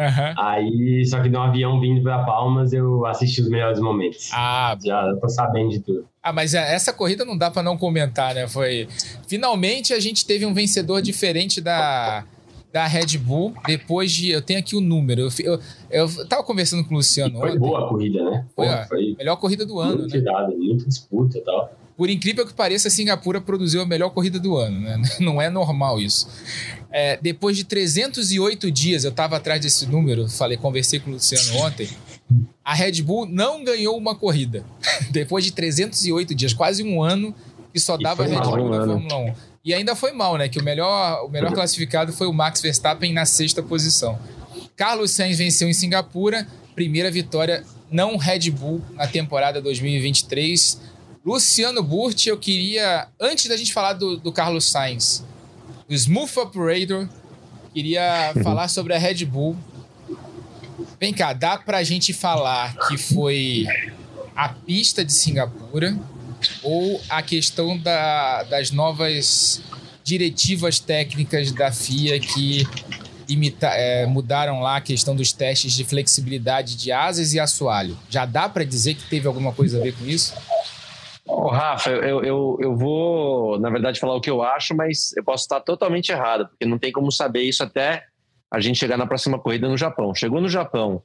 Uhum. Aí, só que no avião vindo para Palmas, eu assisti os melhores momentos. Ah, já tô sabendo de tudo. Ah, mas é, essa corrida não dá para não comentar, né? Foi finalmente a gente teve um vencedor diferente da da Red Bull depois de eu tenho aqui o número. Eu, eu, eu tava conversando com o Luciano foi ontem. boa a corrida, né? Foi, Pô, foi melhor corrida do ano, muito né? muita disputa e tal. Por incrível que pareça, a Singapura produziu a melhor corrida do ano, né? Não é normal isso. É, depois de 308 dias, eu estava atrás desse número, falei, conversei com o Luciano ontem. A Red Bull não ganhou uma corrida. depois de 308 dias, quase um ano que só dava Red Bull na Fórmula 1. E ainda foi mal, né? Que o melhor, o melhor classificado foi o Max Verstappen na sexta posição. Carlos Sainz venceu em Singapura, primeira vitória não Red Bull na temporada 2023. Luciano Burti, eu queria, antes da gente falar do, do Carlos Sainz, do Smooth Operator, queria falar sobre a Red Bull. Vem cá, dá pra gente falar que foi a pista de Singapura ou a questão da, das novas diretivas técnicas da FIA que imita, é, mudaram lá a questão dos testes de flexibilidade de asas e assoalho. Já dá para dizer que teve alguma coisa a ver com isso? Oh, Rafa, eu, eu, eu vou, na verdade, falar o que eu acho, mas eu posso estar totalmente errado, porque não tem como saber isso até a gente chegar na próxima corrida no Japão. Chegou no Japão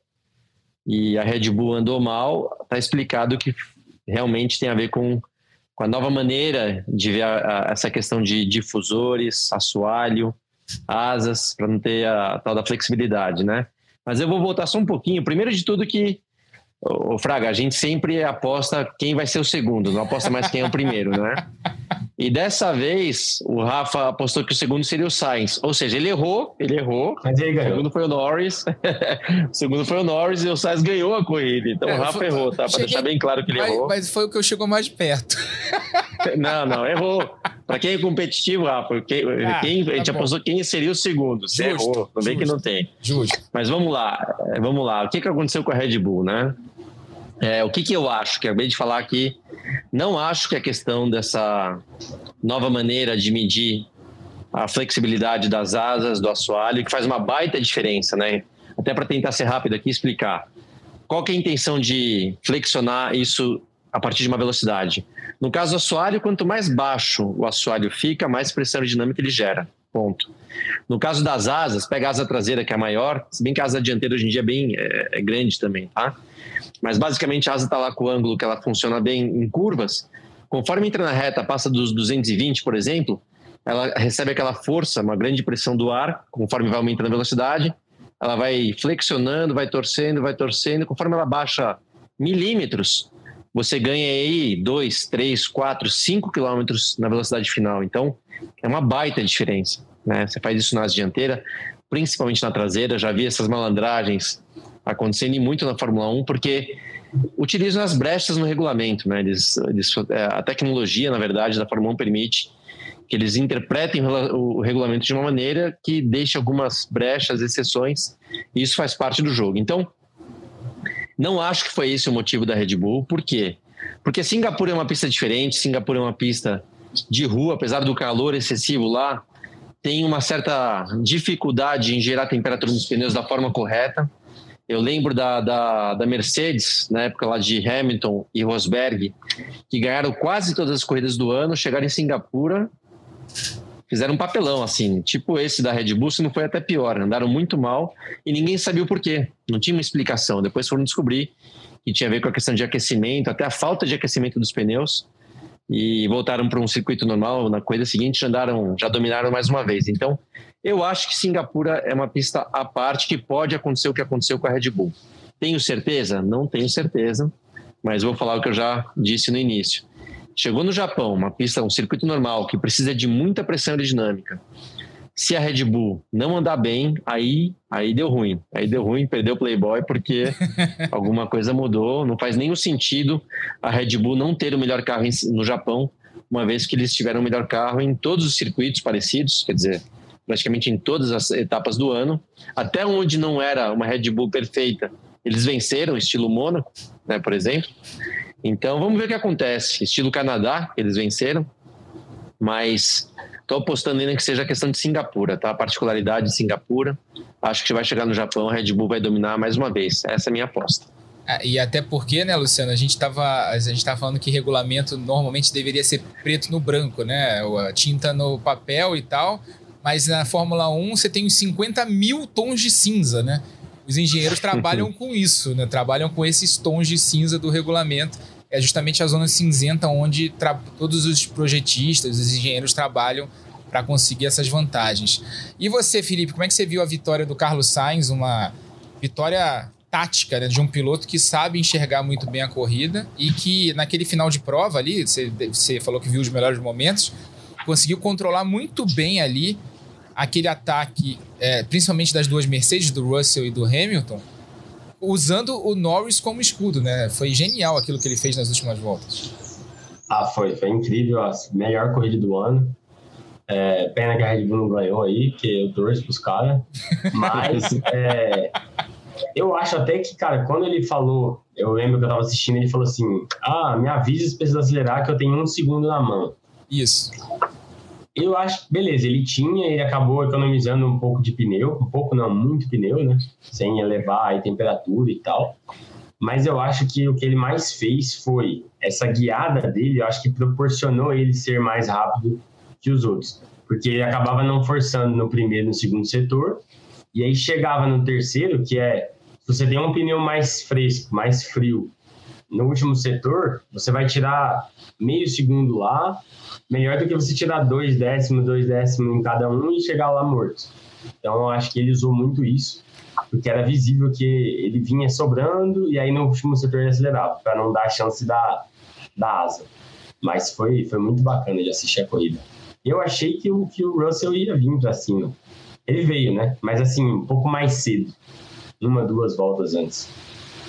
e a Red Bull andou mal, está explicado que realmente tem a ver com, com a nova maneira de ver a, a, essa questão de difusores, assoalho. asas, para não ter a tal da flexibilidade, né? Mas eu vou voltar só um pouquinho. Primeiro de tudo que o Fraga, a gente sempre aposta quem vai ser o segundo, não aposta mais quem é o primeiro, né? E dessa vez, o Rafa apostou que o segundo seria o Sainz. Ou seja, ele errou, ele errou. Mas ele ganhou. O segundo foi o Norris. o segundo foi o Norris e o Sainz ganhou a corrida. Então é, o Rafa foi, errou, tá? Pra cheguei, deixar bem claro que ele mas, errou. Mas foi o que eu chegou mais perto. não, não, errou. Pra quem é competitivo, Rafa, quem, ah, quem, a gente tá apostou quem seria o segundo. Você justo, errou. Vem que não tem. Justo. Mas vamos lá, vamos lá. O que, que aconteceu com a Red Bull, né? É, o que, que eu acho, que acabei de falar aqui, não acho que a questão dessa nova maneira de medir a flexibilidade das asas, do assoalho, que faz uma baita diferença, né? Até para tentar ser rápido aqui explicar. Qual que é a intenção de flexionar isso a partir de uma velocidade? No caso do assoalho, quanto mais baixo o assoalho fica, mais pressão aerodinâmica ele gera. Ponto. No caso das asas, pega a asa traseira, que é maior, se bem que a asa dianteira hoje em dia é bem é, é grande também, tá? Mas basicamente a asa está lá com o ângulo que ela funciona bem em curvas. Conforme entra na reta, passa dos 220, por exemplo, ela recebe aquela força, uma grande pressão do ar, conforme vai aumentando a velocidade, ela vai flexionando, vai torcendo, vai torcendo, conforme ela baixa milímetros, você ganha aí 2, 3, 4, 5 quilômetros na velocidade final. Então, é uma baita diferença. Né? Você faz isso na asa dianteira, principalmente na traseira. Já vi essas malandragens acontecendo muito na Fórmula 1, porque utilizam as brechas no regulamento. Né? Eles, eles, é, a tecnologia, na verdade, da Fórmula 1 permite que eles interpretem o regulamento de uma maneira que deixe algumas brechas, exceções, e isso faz parte do jogo. Então, não acho que foi esse o motivo da Red Bull. Por quê? Porque Singapura é uma pista diferente, Singapura é uma pista de rua, apesar do calor excessivo lá, tem uma certa dificuldade em gerar temperatura nos pneus da forma correta. Eu lembro da, da, da, Mercedes, na época lá de Hamilton e Rosberg, que ganharam quase todas as corridas do ano, chegaram em Singapura, fizeram um papelão, assim, tipo esse da Red Bull, se não foi até pior, andaram muito mal e ninguém sabia o porquê, não tinha uma explicação. Depois foram descobrir que tinha a ver com a questão de aquecimento, até a falta de aquecimento dos pneus, e voltaram para um circuito normal. Na corrida seguinte já andaram, já dominaram mais uma vez. Então, eu acho que Singapura é uma pista à parte que pode acontecer o que aconteceu com a Red Bull. Tenho certeza? Não tenho certeza, mas vou falar o que eu já disse no início. Chegou no Japão, uma pista, um circuito normal que precisa de muita pressão aerodinâmica se a Red Bull não andar bem, aí, aí deu ruim. Aí deu ruim, perdeu o Playboy porque alguma coisa mudou. Não faz nenhum sentido a Red Bull não ter o melhor carro no Japão, uma vez que eles tiveram o melhor carro em todos os circuitos parecidos, quer dizer, praticamente em todas as etapas do ano. Até onde não era uma Red Bull perfeita, eles venceram, estilo Mônaco, né, por exemplo. Então vamos ver o que acontece. Estilo Canadá, eles venceram, mas Estou apostando ainda que seja a questão de Singapura, tá? A particularidade de Singapura. Acho que vai chegar no Japão, a Red Bull vai dominar mais uma vez. Essa é a minha aposta. É, e até porque, né, Luciano, a gente estava a gente falando que regulamento normalmente deveria ser preto no branco, né? A tinta no papel e tal. Mas na Fórmula 1 você tem uns 50 mil tons de cinza, né? Os engenheiros trabalham com isso, né? Trabalham com esses tons de cinza do regulamento é justamente a zona cinzenta onde todos os projetistas, os engenheiros trabalham para conseguir essas vantagens. E você, Felipe, como é que você viu a vitória do Carlos Sainz, uma vitória tática né, de um piloto que sabe enxergar muito bem a corrida e que naquele final de prova ali, você, você falou que viu os melhores momentos, conseguiu controlar muito bem ali aquele ataque, é, principalmente das duas Mercedes, do Russell e do Hamilton, usando o Norris como escudo, né? Foi genial aquilo que ele fez nas últimas voltas. Ah, foi, foi incrível, a melhor corrida do ano. É, pena que a Red Bull não ganhou aí, que eu torço pros caras. Mas é, eu acho até que, cara, quando ele falou, eu lembro que eu tava assistindo, ele falou assim: Ah, me avisa se precisa acelerar, que eu tenho um segundo na mão. Isso eu acho, beleza, ele tinha e acabou economizando um pouco de pneu, um pouco não, muito pneu, né? Sem elevar a temperatura e tal. Mas eu acho que o que ele mais fez foi essa guiada dele, eu acho que proporcionou ele ser mais rápido que os outros. Porque ele acabava não forçando no primeiro e no segundo setor, e aí chegava no terceiro, que é você tem um pneu mais fresco, mais frio, no último setor, você vai tirar meio segundo lá, melhor do que você tirar dois décimos, dois décimos em cada um e chegar lá morto. Então, eu acho que ele usou muito isso, porque era visível que ele vinha sobrando e aí no último setor ele acelerava, para não dar chance da, da asa. Mas foi, foi muito bacana de assistir a corrida. Eu achei que o, que o Russell ia vir para cima. Ele veio, né? Mas assim, um pouco mais cedo. Uma, duas voltas antes.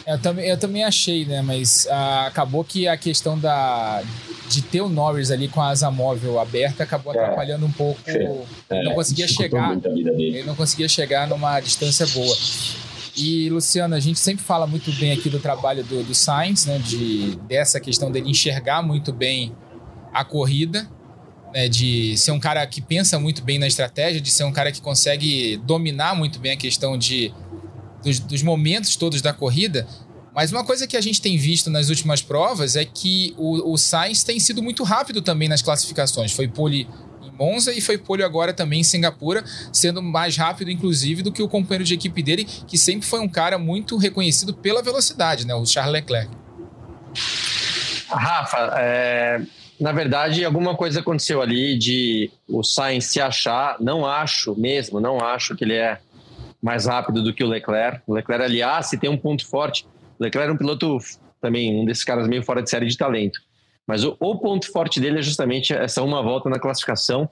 Eu também, eu também achei, né? Mas ah, acabou que a questão da, de ter o Norris ali com a asa móvel aberta acabou é. atrapalhando um pouco. É, não conseguia chegar. Ele não conseguia chegar numa distância boa. E, Luciano, a gente sempre fala muito bem aqui do trabalho do, do Sainz, né? De, dessa questão dele enxergar muito bem a corrida, né, de ser um cara que pensa muito bem na estratégia, de ser um cara que consegue dominar muito bem a questão de dos, dos momentos todos da corrida. Mas uma coisa que a gente tem visto nas últimas provas é que o, o Sainz tem sido muito rápido também nas classificações. Foi pole em Monza e foi pole agora também em Singapura, sendo mais rápido, inclusive, do que o companheiro de equipe dele, que sempre foi um cara muito reconhecido pela velocidade, né? O Charles Leclerc. Rafa, é, na verdade, alguma coisa aconteceu ali de o Sainz se achar. Não acho mesmo, não acho que ele é mais rápido do que o Leclerc. O Leclerc, aliás, se tem um ponto forte, o Leclerc é um piloto também, um desses caras meio fora de série de talento. Mas o, o ponto forte dele é justamente essa uma volta na classificação.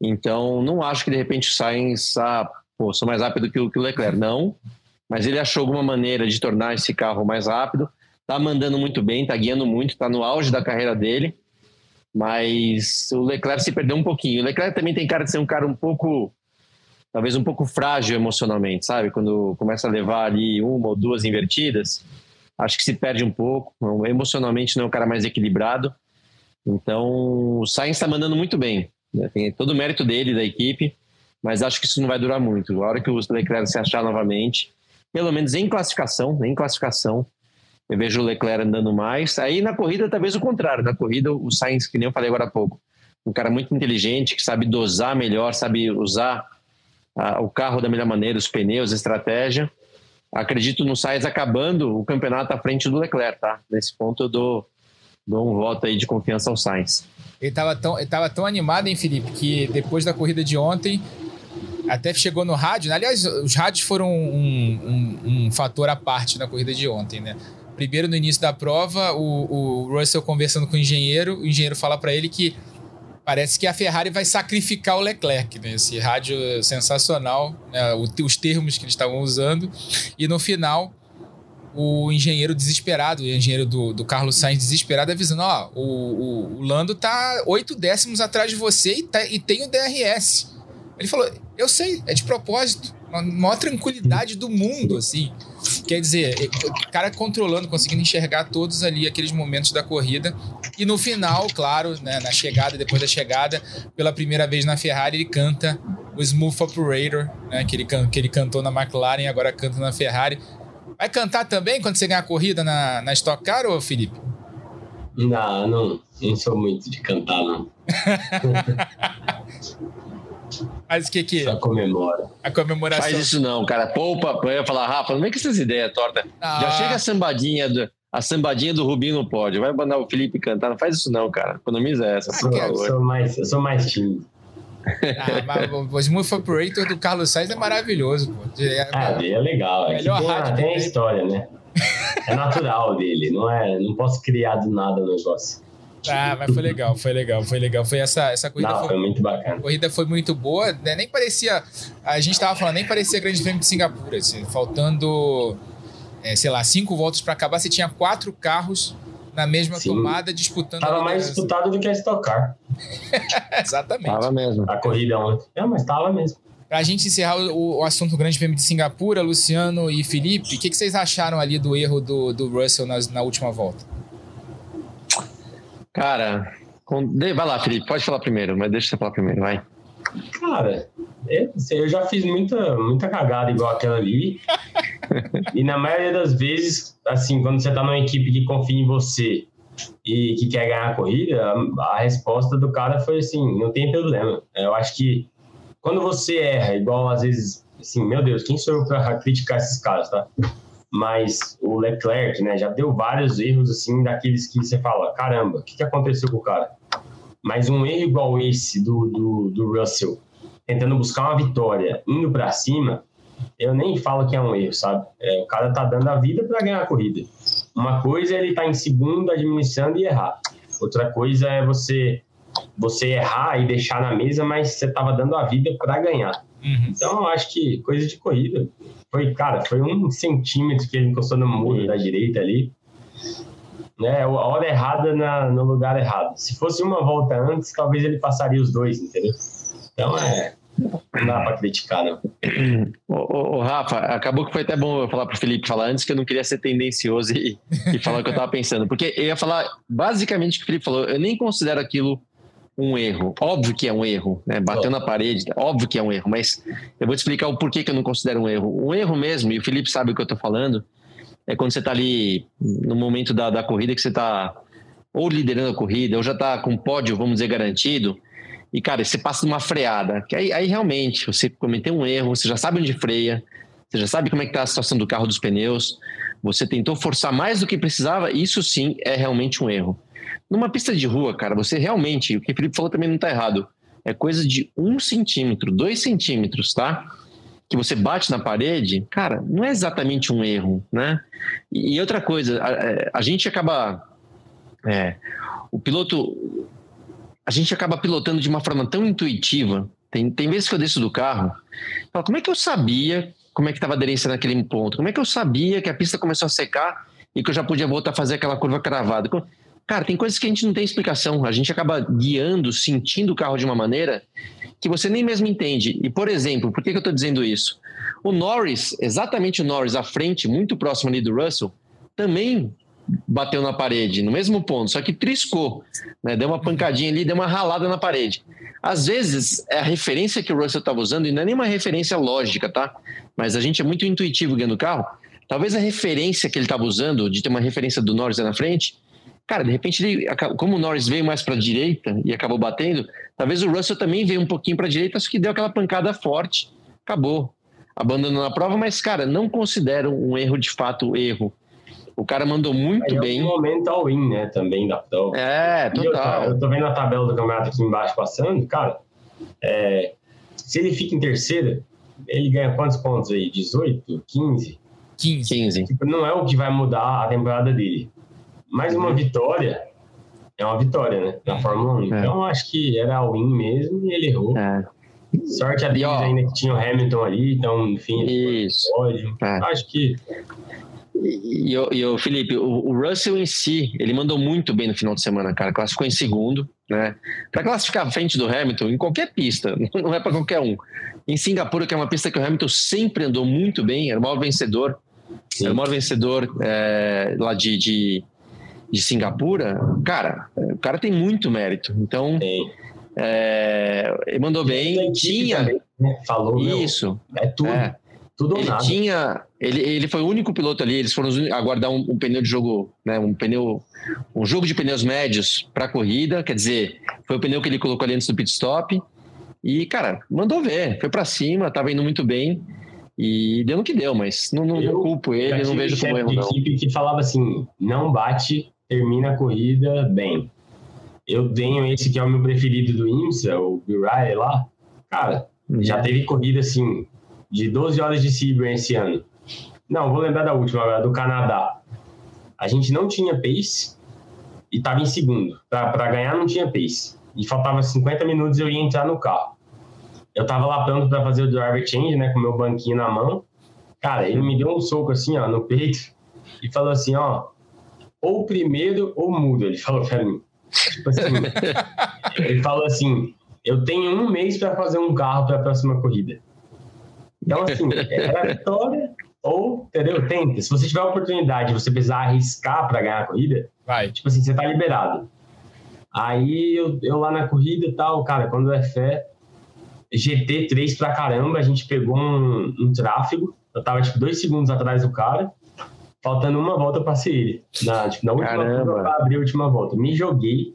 Então, não acho que de repente o Sainz, ah, pô, sou mais rápido que o, que o Leclerc. Não, mas ele achou alguma maneira de tornar esse carro mais rápido. Tá mandando muito bem, tá guiando muito, tá no auge da carreira dele. Mas o Leclerc se perdeu um pouquinho. O Leclerc também tem cara de ser um cara um pouco talvez um pouco frágil emocionalmente, sabe? Quando começa a levar ali uma ou duas invertidas, acho que se perde um pouco. Emocionalmente não é um cara mais equilibrado. Então, o Sainz está mandando muito bem. Né? Tem todo o mérito dele, da equipe, mas acho que isso não vai durar muito. A hora que o Leclerc se achar novamente, pelo menos em classificação, em classificação, eu vejo o Leclerc andando mais. Aí na corrida, talvez o contrário. Na corrida, o Sainz, que nem eu falei agora há pouco, um cara muito inteligente, que sabe dosar melhor, sabe usar o carro da melhor maneira, os pneus, a estratégia. Acredito no Sainz acabando o campeonato à frente do Leclerc, tá? Nesse ponto eu dou, dou um voto aí de confiança ao Sainz. Ele estava tão, ele tava tão animado, hein, Felipe, que depois da corrida de ontem, até chegou no rádio. Né? Aliás, os rádios foram um, um, um fator à parte na corrida de ontem, né? Primeiro, no início da prova, o, o Russell conversando com o engenheiro, o engenheiro fala para ele que parece que a Ferrari vai sacrificar o Leclerc, né? Esse rádio sensacional, né? os termos que eles estavam usando. E no final, o engenheiro desesperado, o engenheiro do, do Carlos Sainz desesperado, avisando: ó, o, o, o Lando tá oito décimos atrás de você e, tá, e tem o DRS. Ele falou: eu sei, é de propósito. A maior tranquilidade do mundo, assim. Quer dizer, o cara controlando, conseguindo enxergar todos ali aqueles momentos da corrida. E no final, claro, né, na chegada, depois da chegada, pela primeira vez na Ferrari, ele canta o Smooth Operator, né, que, ele, que ele cantou na McLaren e agora canta na Ferrari. Vai cantar também quando você ganhar a corrida na, na Stock Car, ou Felipe? Não, não, não sou muito de cantar, não. Mas o que que... Só comemora. A comemoração. Faz isso não, cara. Poupa, eu ia falar, Rafa, não vem com essas ideias tortas. Ah. Já chega a sambadinha do, a sambadinha do Rubinho no pódio. Vai mandar o Felipe cantar. Não faz isso não, cara. Economiza essa, ah, por favor. Eu sou mais, eu sou mais tímido. Ah, mas o Smooth Operator do Carlos Sainz é maravilhoso, pô. É, ah, é legal. É melhor tem, tem a história, né? É natural dele, não é? Não posso criar do nada o negócio. Ah, mas foi legal, foi legal, foi legal. Foi essa, essa corrida. Não, foi, foi, muito bacana. A corrida foi muito boa, né? Nem parecia. A gente tava falando, nem parecia grande prêmio de Singapura. Assim, faltando, é, sei lá, cinco voltas para acabar, você tinha quatro carros na mesma Sim. tomada disputando. Tava mais disputado do que a Stock Car. Exatamente. Tava mesmo. A corrida ontem. É, mas tava mesmo. Para a gente encerrar o, o, assunto Grande Prêmio de Singapura, Luciano e Felipe, o que, que, vocês acharam ali do erro do, do Russell na, na última volta? Cara, com... vai lá, Felipe, pode falar primeiro, mas deixa você falar primeiro, vai. Cara, eu, eu já fiz muita, muita cagada igual aquela ali. e na maioria das vezes, assim, quando você tá numa equipe que confia em você e que quer ganhar a corrida, a, a resposta do cara foi assim: não tem problema. Eu acho que quando você erra, igual às vezes, assim, meu Deus, quem sou eu pra criticar esses caras, tá? Mas o Leclerc, né, já deu vários erros, assim, daqueles que você fala, caramba, o que, que aconteceu com o cara? Mas um erro igual esse do, do, do Russell, tentando buscar uma vitória, indo para cima, eu nem falo que é um erro, sabe? É, o cara tá dando a vida para ganhar a corrida. Uma coisa é ele estar tá em segundo, administrando e errar. Outra coisa é você você errar e deixar na mesa, mas você tava dando a vida para ganhar. Uhum. Então, eu acho que coisa de corrida. Foi, cara, foi um centímetro que ele encostou no muro da direita ali. Né, a hora errada na, no lugar errado. Se fosse uma volta antes, talvez ele passaria os dois, entendeu? Então, é, não dá para criticar, não. Ô, ô, Rafa, acabou que foi até bom eu falar pro Felipe falar antes, que eu não queria ser tendencioso e, e falar o que eu tava pensando. Porque eu ia falar basicamente o que o Felipe falou. Eu nem considero aquilo um erro. Óbvio que é um erro, né? Bateu na parede, óbvio que é um erro, mas eu vou te explicar o porquê que eu não considero um erro. Um erro mesmo, e o Felipe sabe o que eu tô falando, é quando você tá ali no momento da, da corrida que você tá ou liderando a corrida, ou já tá com pódio, vamos dizer, garantido, e, cara, você passa numa freada, que aí, aí realmente você cometeu um erro, você já sabe onde freia, você já sabe como é que tá a situação do carro dos pneus, você tentou forçar mais do que precisava, isso sim é realmente um erro. Numa pista de rua, cara, você realmente, o que o Felipe falou também não tá errado, é coisa de um centímetro, dois centímetros, tá? Que você bate na parede, cara, não é exatamente um erro, né? E, outra coisa, a, é, a gente acaba. É, o piloto a gente acaba pilotando de uma forma tão intuitiva. Tem, tem vezes que eu desço do carro, falo, como é que eu sabia como é que estava a aderência naquele ponto? Como é que eu sabia que a pista começou a secar e que eu já podia voltar a fazer aquela curva cravada? Cara, tem coisas que a gente não tem explicação. A gente acaba guiando, sentindo o carro de uma maneira que você nem mesmo entende. E, por exemplo, por que, que eu estou dizendo isso? O Norris, exatamente o Norris à frente, muito próximo ali do Russell, também bateu na parede, no mesmo ponto, só que triscou, né? deu uma pancadinha ali, deu uma ralada na parede. Às vezes, é a referência que o Russell estava usando, e não é nenhuma referência lógica, tá? Mas a gente é muito intuitivo guiando o carro. Talvez a referência que ele estava usando, de ter uma referência do Norris na frente, cara, de repente, ele, como o Norris veio mais para a direita e acabou batendo, talvez o Russell também veio um pouquinho para a direita, só que deu aquela pancada forte, acabou. Abandonando a prova, mas, cara, não considero um erro de fato erro o cara mandou muito bem. É um momento all-in, né? Também da prova. É, total. Eu, eu, tô vendo a tabela do campeonato aqui embaixo passando, cara. É, se ele fica em terceiro, ele ganha quantos pontos aí? 18? 15? 15. 15. Tipo, não é o que vai mudar a temporada dele. Mais uma vitória é uma vitória, né? Na Fórmula 1. É. Então acho que era all-in mesmo e ele errou. É. Sorte a deles ainda que tinha o Hamilton ali, então, enfim, Isso. Pode. É. Acho que e, e, o Felipe, o, o, Russell em si, ele mandou muito bem no final de semana, cara. Classificou em segundo, né? Para classificar à frente do Hamilton em qualquer pista, não é para qualquer um. Em Singapura, que é uma pista que o Hamilton sempre andou muito bem, era o maior vencedor, Sim. era o maior vencedor é, lá de, de, de, Singapura. Cara, o cara tem muito mérito. Então, é, ele mandou bem. Tinha. Também, né? Falou, isso. Meu, é tudo. É. Tudo ele nada. tinha. Ele, ele foi o único piloto ali, eles foram aguardar um, um pneu de jogo, né? Um pneu. Um jogo de pneus médios para a corrida. Quer dizer, foi o pneu que ele colocou ali antes do pit stop. E, cara, mandou ver. Foi para cima, tava indo muito bem. E deu no que deu, mas não, não, não culpo ele, não vejo como erro. não. equipe que falava assim: não bate, termina a corrida bem. Eu tenho esse que é o meu preferido do IMSA, o Bill Riley lá. Cara, já teve corrida assim, de 12 horas de Sebring esse ano. Não, vou lembrar da última agora, do Canadá. A gente não tinha pace e estava em segundo. Para ganhar não tinha pace. E faltava 50 minutos eu ia entrar no carro. Eu estava lá pronto para fazer o driver change, né, com meu banquinho na mão. Cara, ele me deu um soco assim, ó, no peito e falou assim, ó, ou primeiro ou mudo. Ele falou para mim. Tipo assim, ele falou assim, eu tenho um mês para fazer um carro para a próxima corrida. Então, assim, era vitória ou, entendeu? Tenta. Se você tiver a oportunidade você precisar arriscar para ganhar a corrida, vai. Tipo assim, você tá liberado. Aí eu, eu lá na corrida e tal, cara, quando é fé, GT3 pra caramba, a gente pegou um, um tráfego. Eu tava, tipo, dois segundos atrás do cara. Faltando uma volta, eu passei ele. Na, tipo, na última volta, eu abri a última volta. Me joguei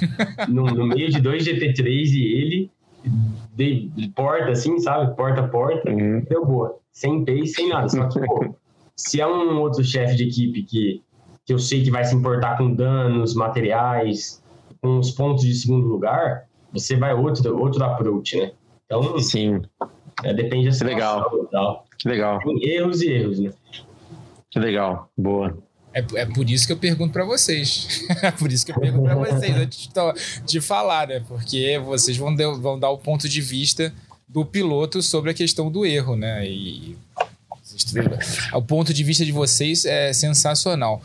no, no meio de dois GT3 e ele de, porta, assim, sabe? Porta a porta, uhum. deu boa. Sem pace, sem nada. Só que, pô, se é um outro chefe de equipe que, que eu sei que vai se importar com danos, materiais, com os pontos de segundo lugar, você vai outro, outro approach, né? Então, Sim. É, depende da situação legal. tal. Legal. Tem erros e erros, né? Legal. Boa. É, é por isso que eu pergunto para vocês. é por isso que eu pergunto para vocês antes de, de, falar, né? Porque vocês vão, de, vão dar o ponto de vista do piloto sobre a questão do erro, né? E o ponto de vista de vocês é sensacional.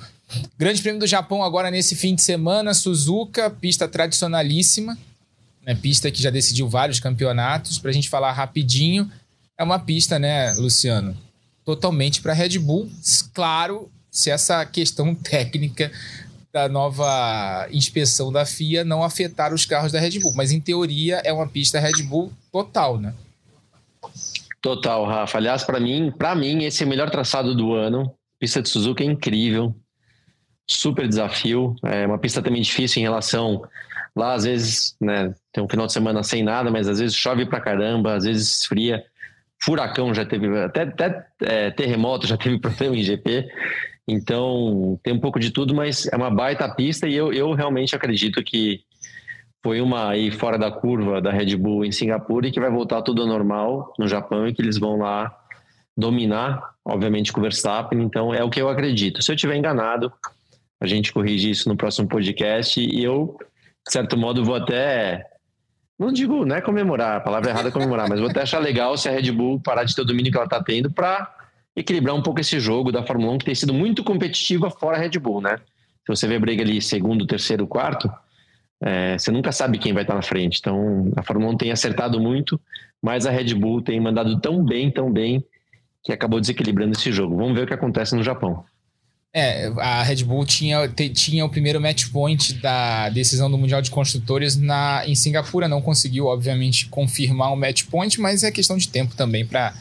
Grande Prêmio do Japão agora nesse fim de semana, Suzuka, pista tradicionalíssima, né? Pista que já decidiu vários campeonatos. Para a gente falar rapidinho, é uma pista, né, Luciano? Totalmente para Red Bull. Claro, se essa questão técnica da nova inspeção da FIA não afetar os carros da Red Bull. Mas em teoria é uma pista Red Bull total, né? Total, Rafa. Aliás, para mim, para mim esse é o melhor traçado do ano. Pista de Suzuka é incrível, super desafio. É uma pista também difícil em relação lá às vezes, né, tem um final de semana sem nada, mas às vezes chove pra caramba, às vezes esfria. Furacão já teve, até, até é, terremoto já teve problema em GP. Então, tem um pouco de tudo, mas é uma baita pista e eu, eu realmente acredito que foi uma aí fora da curva da Red Bull em Singapura e que vai voltar tudo ao normal no Japão e que eles vão lá dominar, obviamente, com o Verstappen. Então, é o que eu acredito. Se eu tiver enganado, a gente corrige isso no próximo podcast e eu, de certo modo, vou até. Não digo, não é comemorar, a palavra errada é comemorar, mas vou até achar legal se a Red Bull parar de ter o domínio que ela está tendo para equilibrar um pouco esse jogo da Fórmula 1, que tem sido muito competitiva fora a Red Bull, né? Se você vê briga ali segundo, terceiro, quarto, é, você nunca sabe quem vai estar na frente. Então, a Fórmula 1 tem acertado muito, mas a Red Bull tem mandado tão bem, tão bem, que acabou desequilibrando esse jogo. Vamos ver o que acontece no Japão. É, a Red Bull tinha, tinha o primeiro match point da decisão do Mundial de Construtores na, em Singapura. Não conseguiu, obviamente, confirmar o match point, mas é questão de tempo também para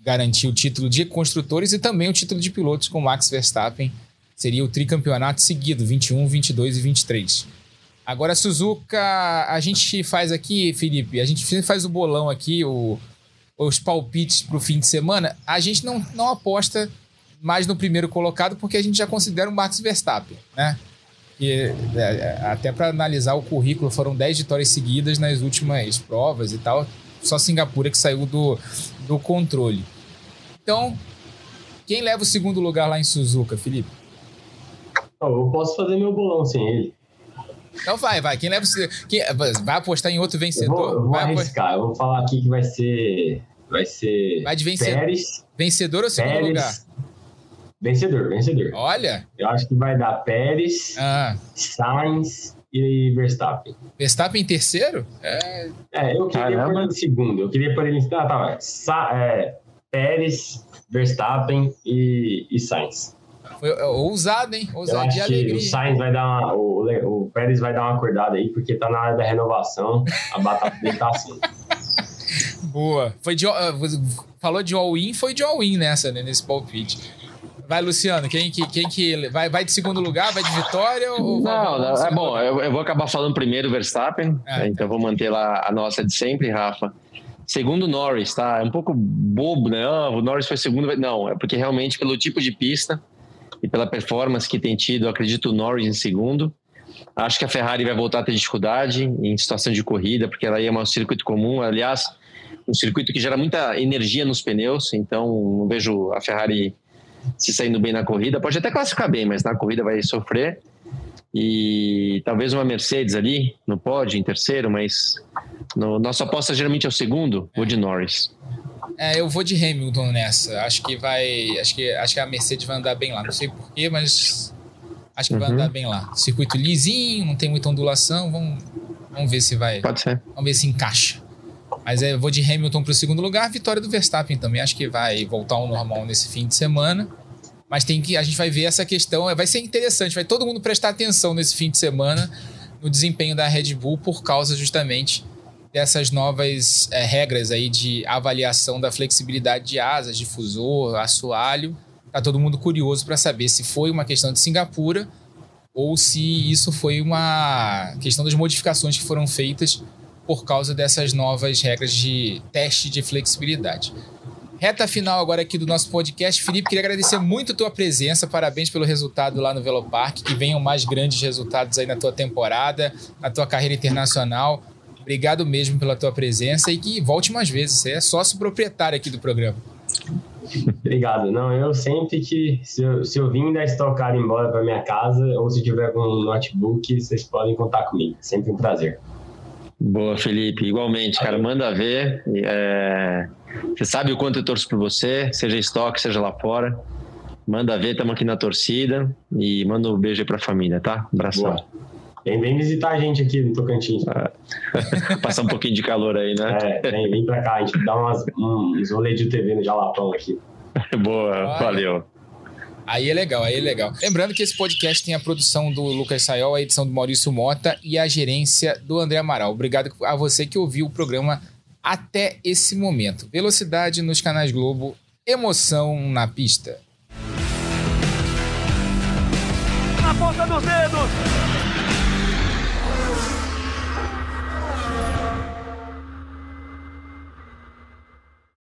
garantir o título de construtores e também o título de pilotos com Max Verstappen. Seria o tricampeonato seguido, 21, 22 e 23. Agora, Suzuka, a gente faz aqui, Felipe, a gente faz o bolão aqui, o, os palpites para o fim de semana. A gente não, não aposta mais no primeiro colocado porque a gente já considera o Max Verstappen, né? E, é, é, até para analisar o currículo, foram 10 vitórias seguidas nas últimas provas e tal. Só Singapura que saiu do, do controle. Então, quem leva o segundo lugar lá em Suzuka, Felipe? Eu posso fazer meu bolão sem ele. Então vai, vai. Quem leva o quem, vai apostar em outro vencedor? Eu vou, eu vou vai arriscar. Apostar... Eu vou falar aqui que vai ser vai ser Vai de vencedor. Pérez, vencedor ou segundo Pérez, lugar? Vencedor, vencedor. Olha. Eu acho que vai dar Pérez, ah. Sainz e Verstappen. Verstappen em terceiro? É, é eu queria Caramba. pôr ele em segundo. Eu queria pôr ele em ah, tá, Sa é, Pérez, Verstappen e, e Sainz. Foi é, ousado, hein? Ousado de alegria. O Sainz vai dar uma, o, o Pérez vai dar uma acordada aí, porque tá na área da renovação, a batata dele tá assim. Boa. Foi de, falou de all-in, foi de all-in nessa, né, nesse palpite. Vai, Luciano, quem que, quem que vai, vai de segundo lugar, vai de vitória? Ou não, não é bom, eu, eu, vou acabar falando primeiro Verstappen, ah, né, então tá. vou manter lá a nossa de sempre, Rafa. Segundo Norris, tá? É um pouco bobo, né? Ah, o Norris foi segundo. Não, é porque realmente pelo tipo de pista e pela performance que tem tido, eu acredito o Norris em segundo. Acho que a Ferrari vai voltar a ter dificuldade em situação de corrida, porque ela ia um circuito comum. Aliás, um circuito que gera muita energia nos pneus, então não vejo a Ferrari se saindo bem na corrida. Pode até classificar bem, mas na corrida vai sofrer. E talvez uma Mercedes ali no pódio, em terceiro, mas no, nossa aposta geralmente é o segundo, vou de Norris. É, eu vou de Hamilton nessa. Acho que vai. Acho que, acho que a Mercedes vai andar bem lá. Não sei porquê, mas acho que uhum. vai andar bem lá. Circuito lisinho, não tem muita ondulação. Vamos, vamos ver se vai. Pode ser. Vamos ver se encaixa. Mas é, eu vou de Hamilton para o segundo lugar. Vitória do Verstappen também. Acho que vai voltar ao normal nesse fim de semana. Mas tem que a gente vai ver essa questão, vai ser interessante, vai todo mundo prestar atenção nesse fim de semana no desempenho da Red Bull por causa justamente dessas novas é, regras aí de avaliação da flexibilidade de asas, difusor, assoalho. Tá todo mundo curioso para saber se foi uma questão de Singapura ou se isso foi uma questão das modificações que foram feitas por causa dessas novas regras de teste de flexibilidade. Reta final agora aqui do nosso podcast. Felipe, queria agradecer muito a tua presença. Parabéns pelo resultado lá no Velopark. Que venham mais grandes resultados aí na tua temporada, na tua carreira internacional. Obrigado mesmo pela tua presença e que volte mais vezes. Você é sócio proprietário aqui do programa. Obrigado. Não, eu sempre que, se eu, se eu vim da embora para minha casa, ou se tiver com um notebook, vocês podem contar comigo. Sempre um prazer. Boa, Felipe. Igualmente, cara, manda ver. É... Você sabe o quanto eu torço por você, seja estoque, seja lá fora. Manda ver, estamos aqui na torcida. E manda um beijo aí pra família, tá? Abração. Vem, vem visitar a gente aqui no Tocantins. É. Passar um pouquinho de calor aí, né? É, vem, vem pra cá, a gente dá umas, uns rolês de TV no Jalapão aqui. Boa, Olha. valeu. Aí é legal, aí é legal. Lembrando que esse podcast tem a produção do Lucas Sayol, a edição do Maurício Mota e a gerência do André Amaral. Obrigado a você que ouviu o programa até esse momento. Velocidade nos canais Globo, emoção na pista. Na ponta dos dedos!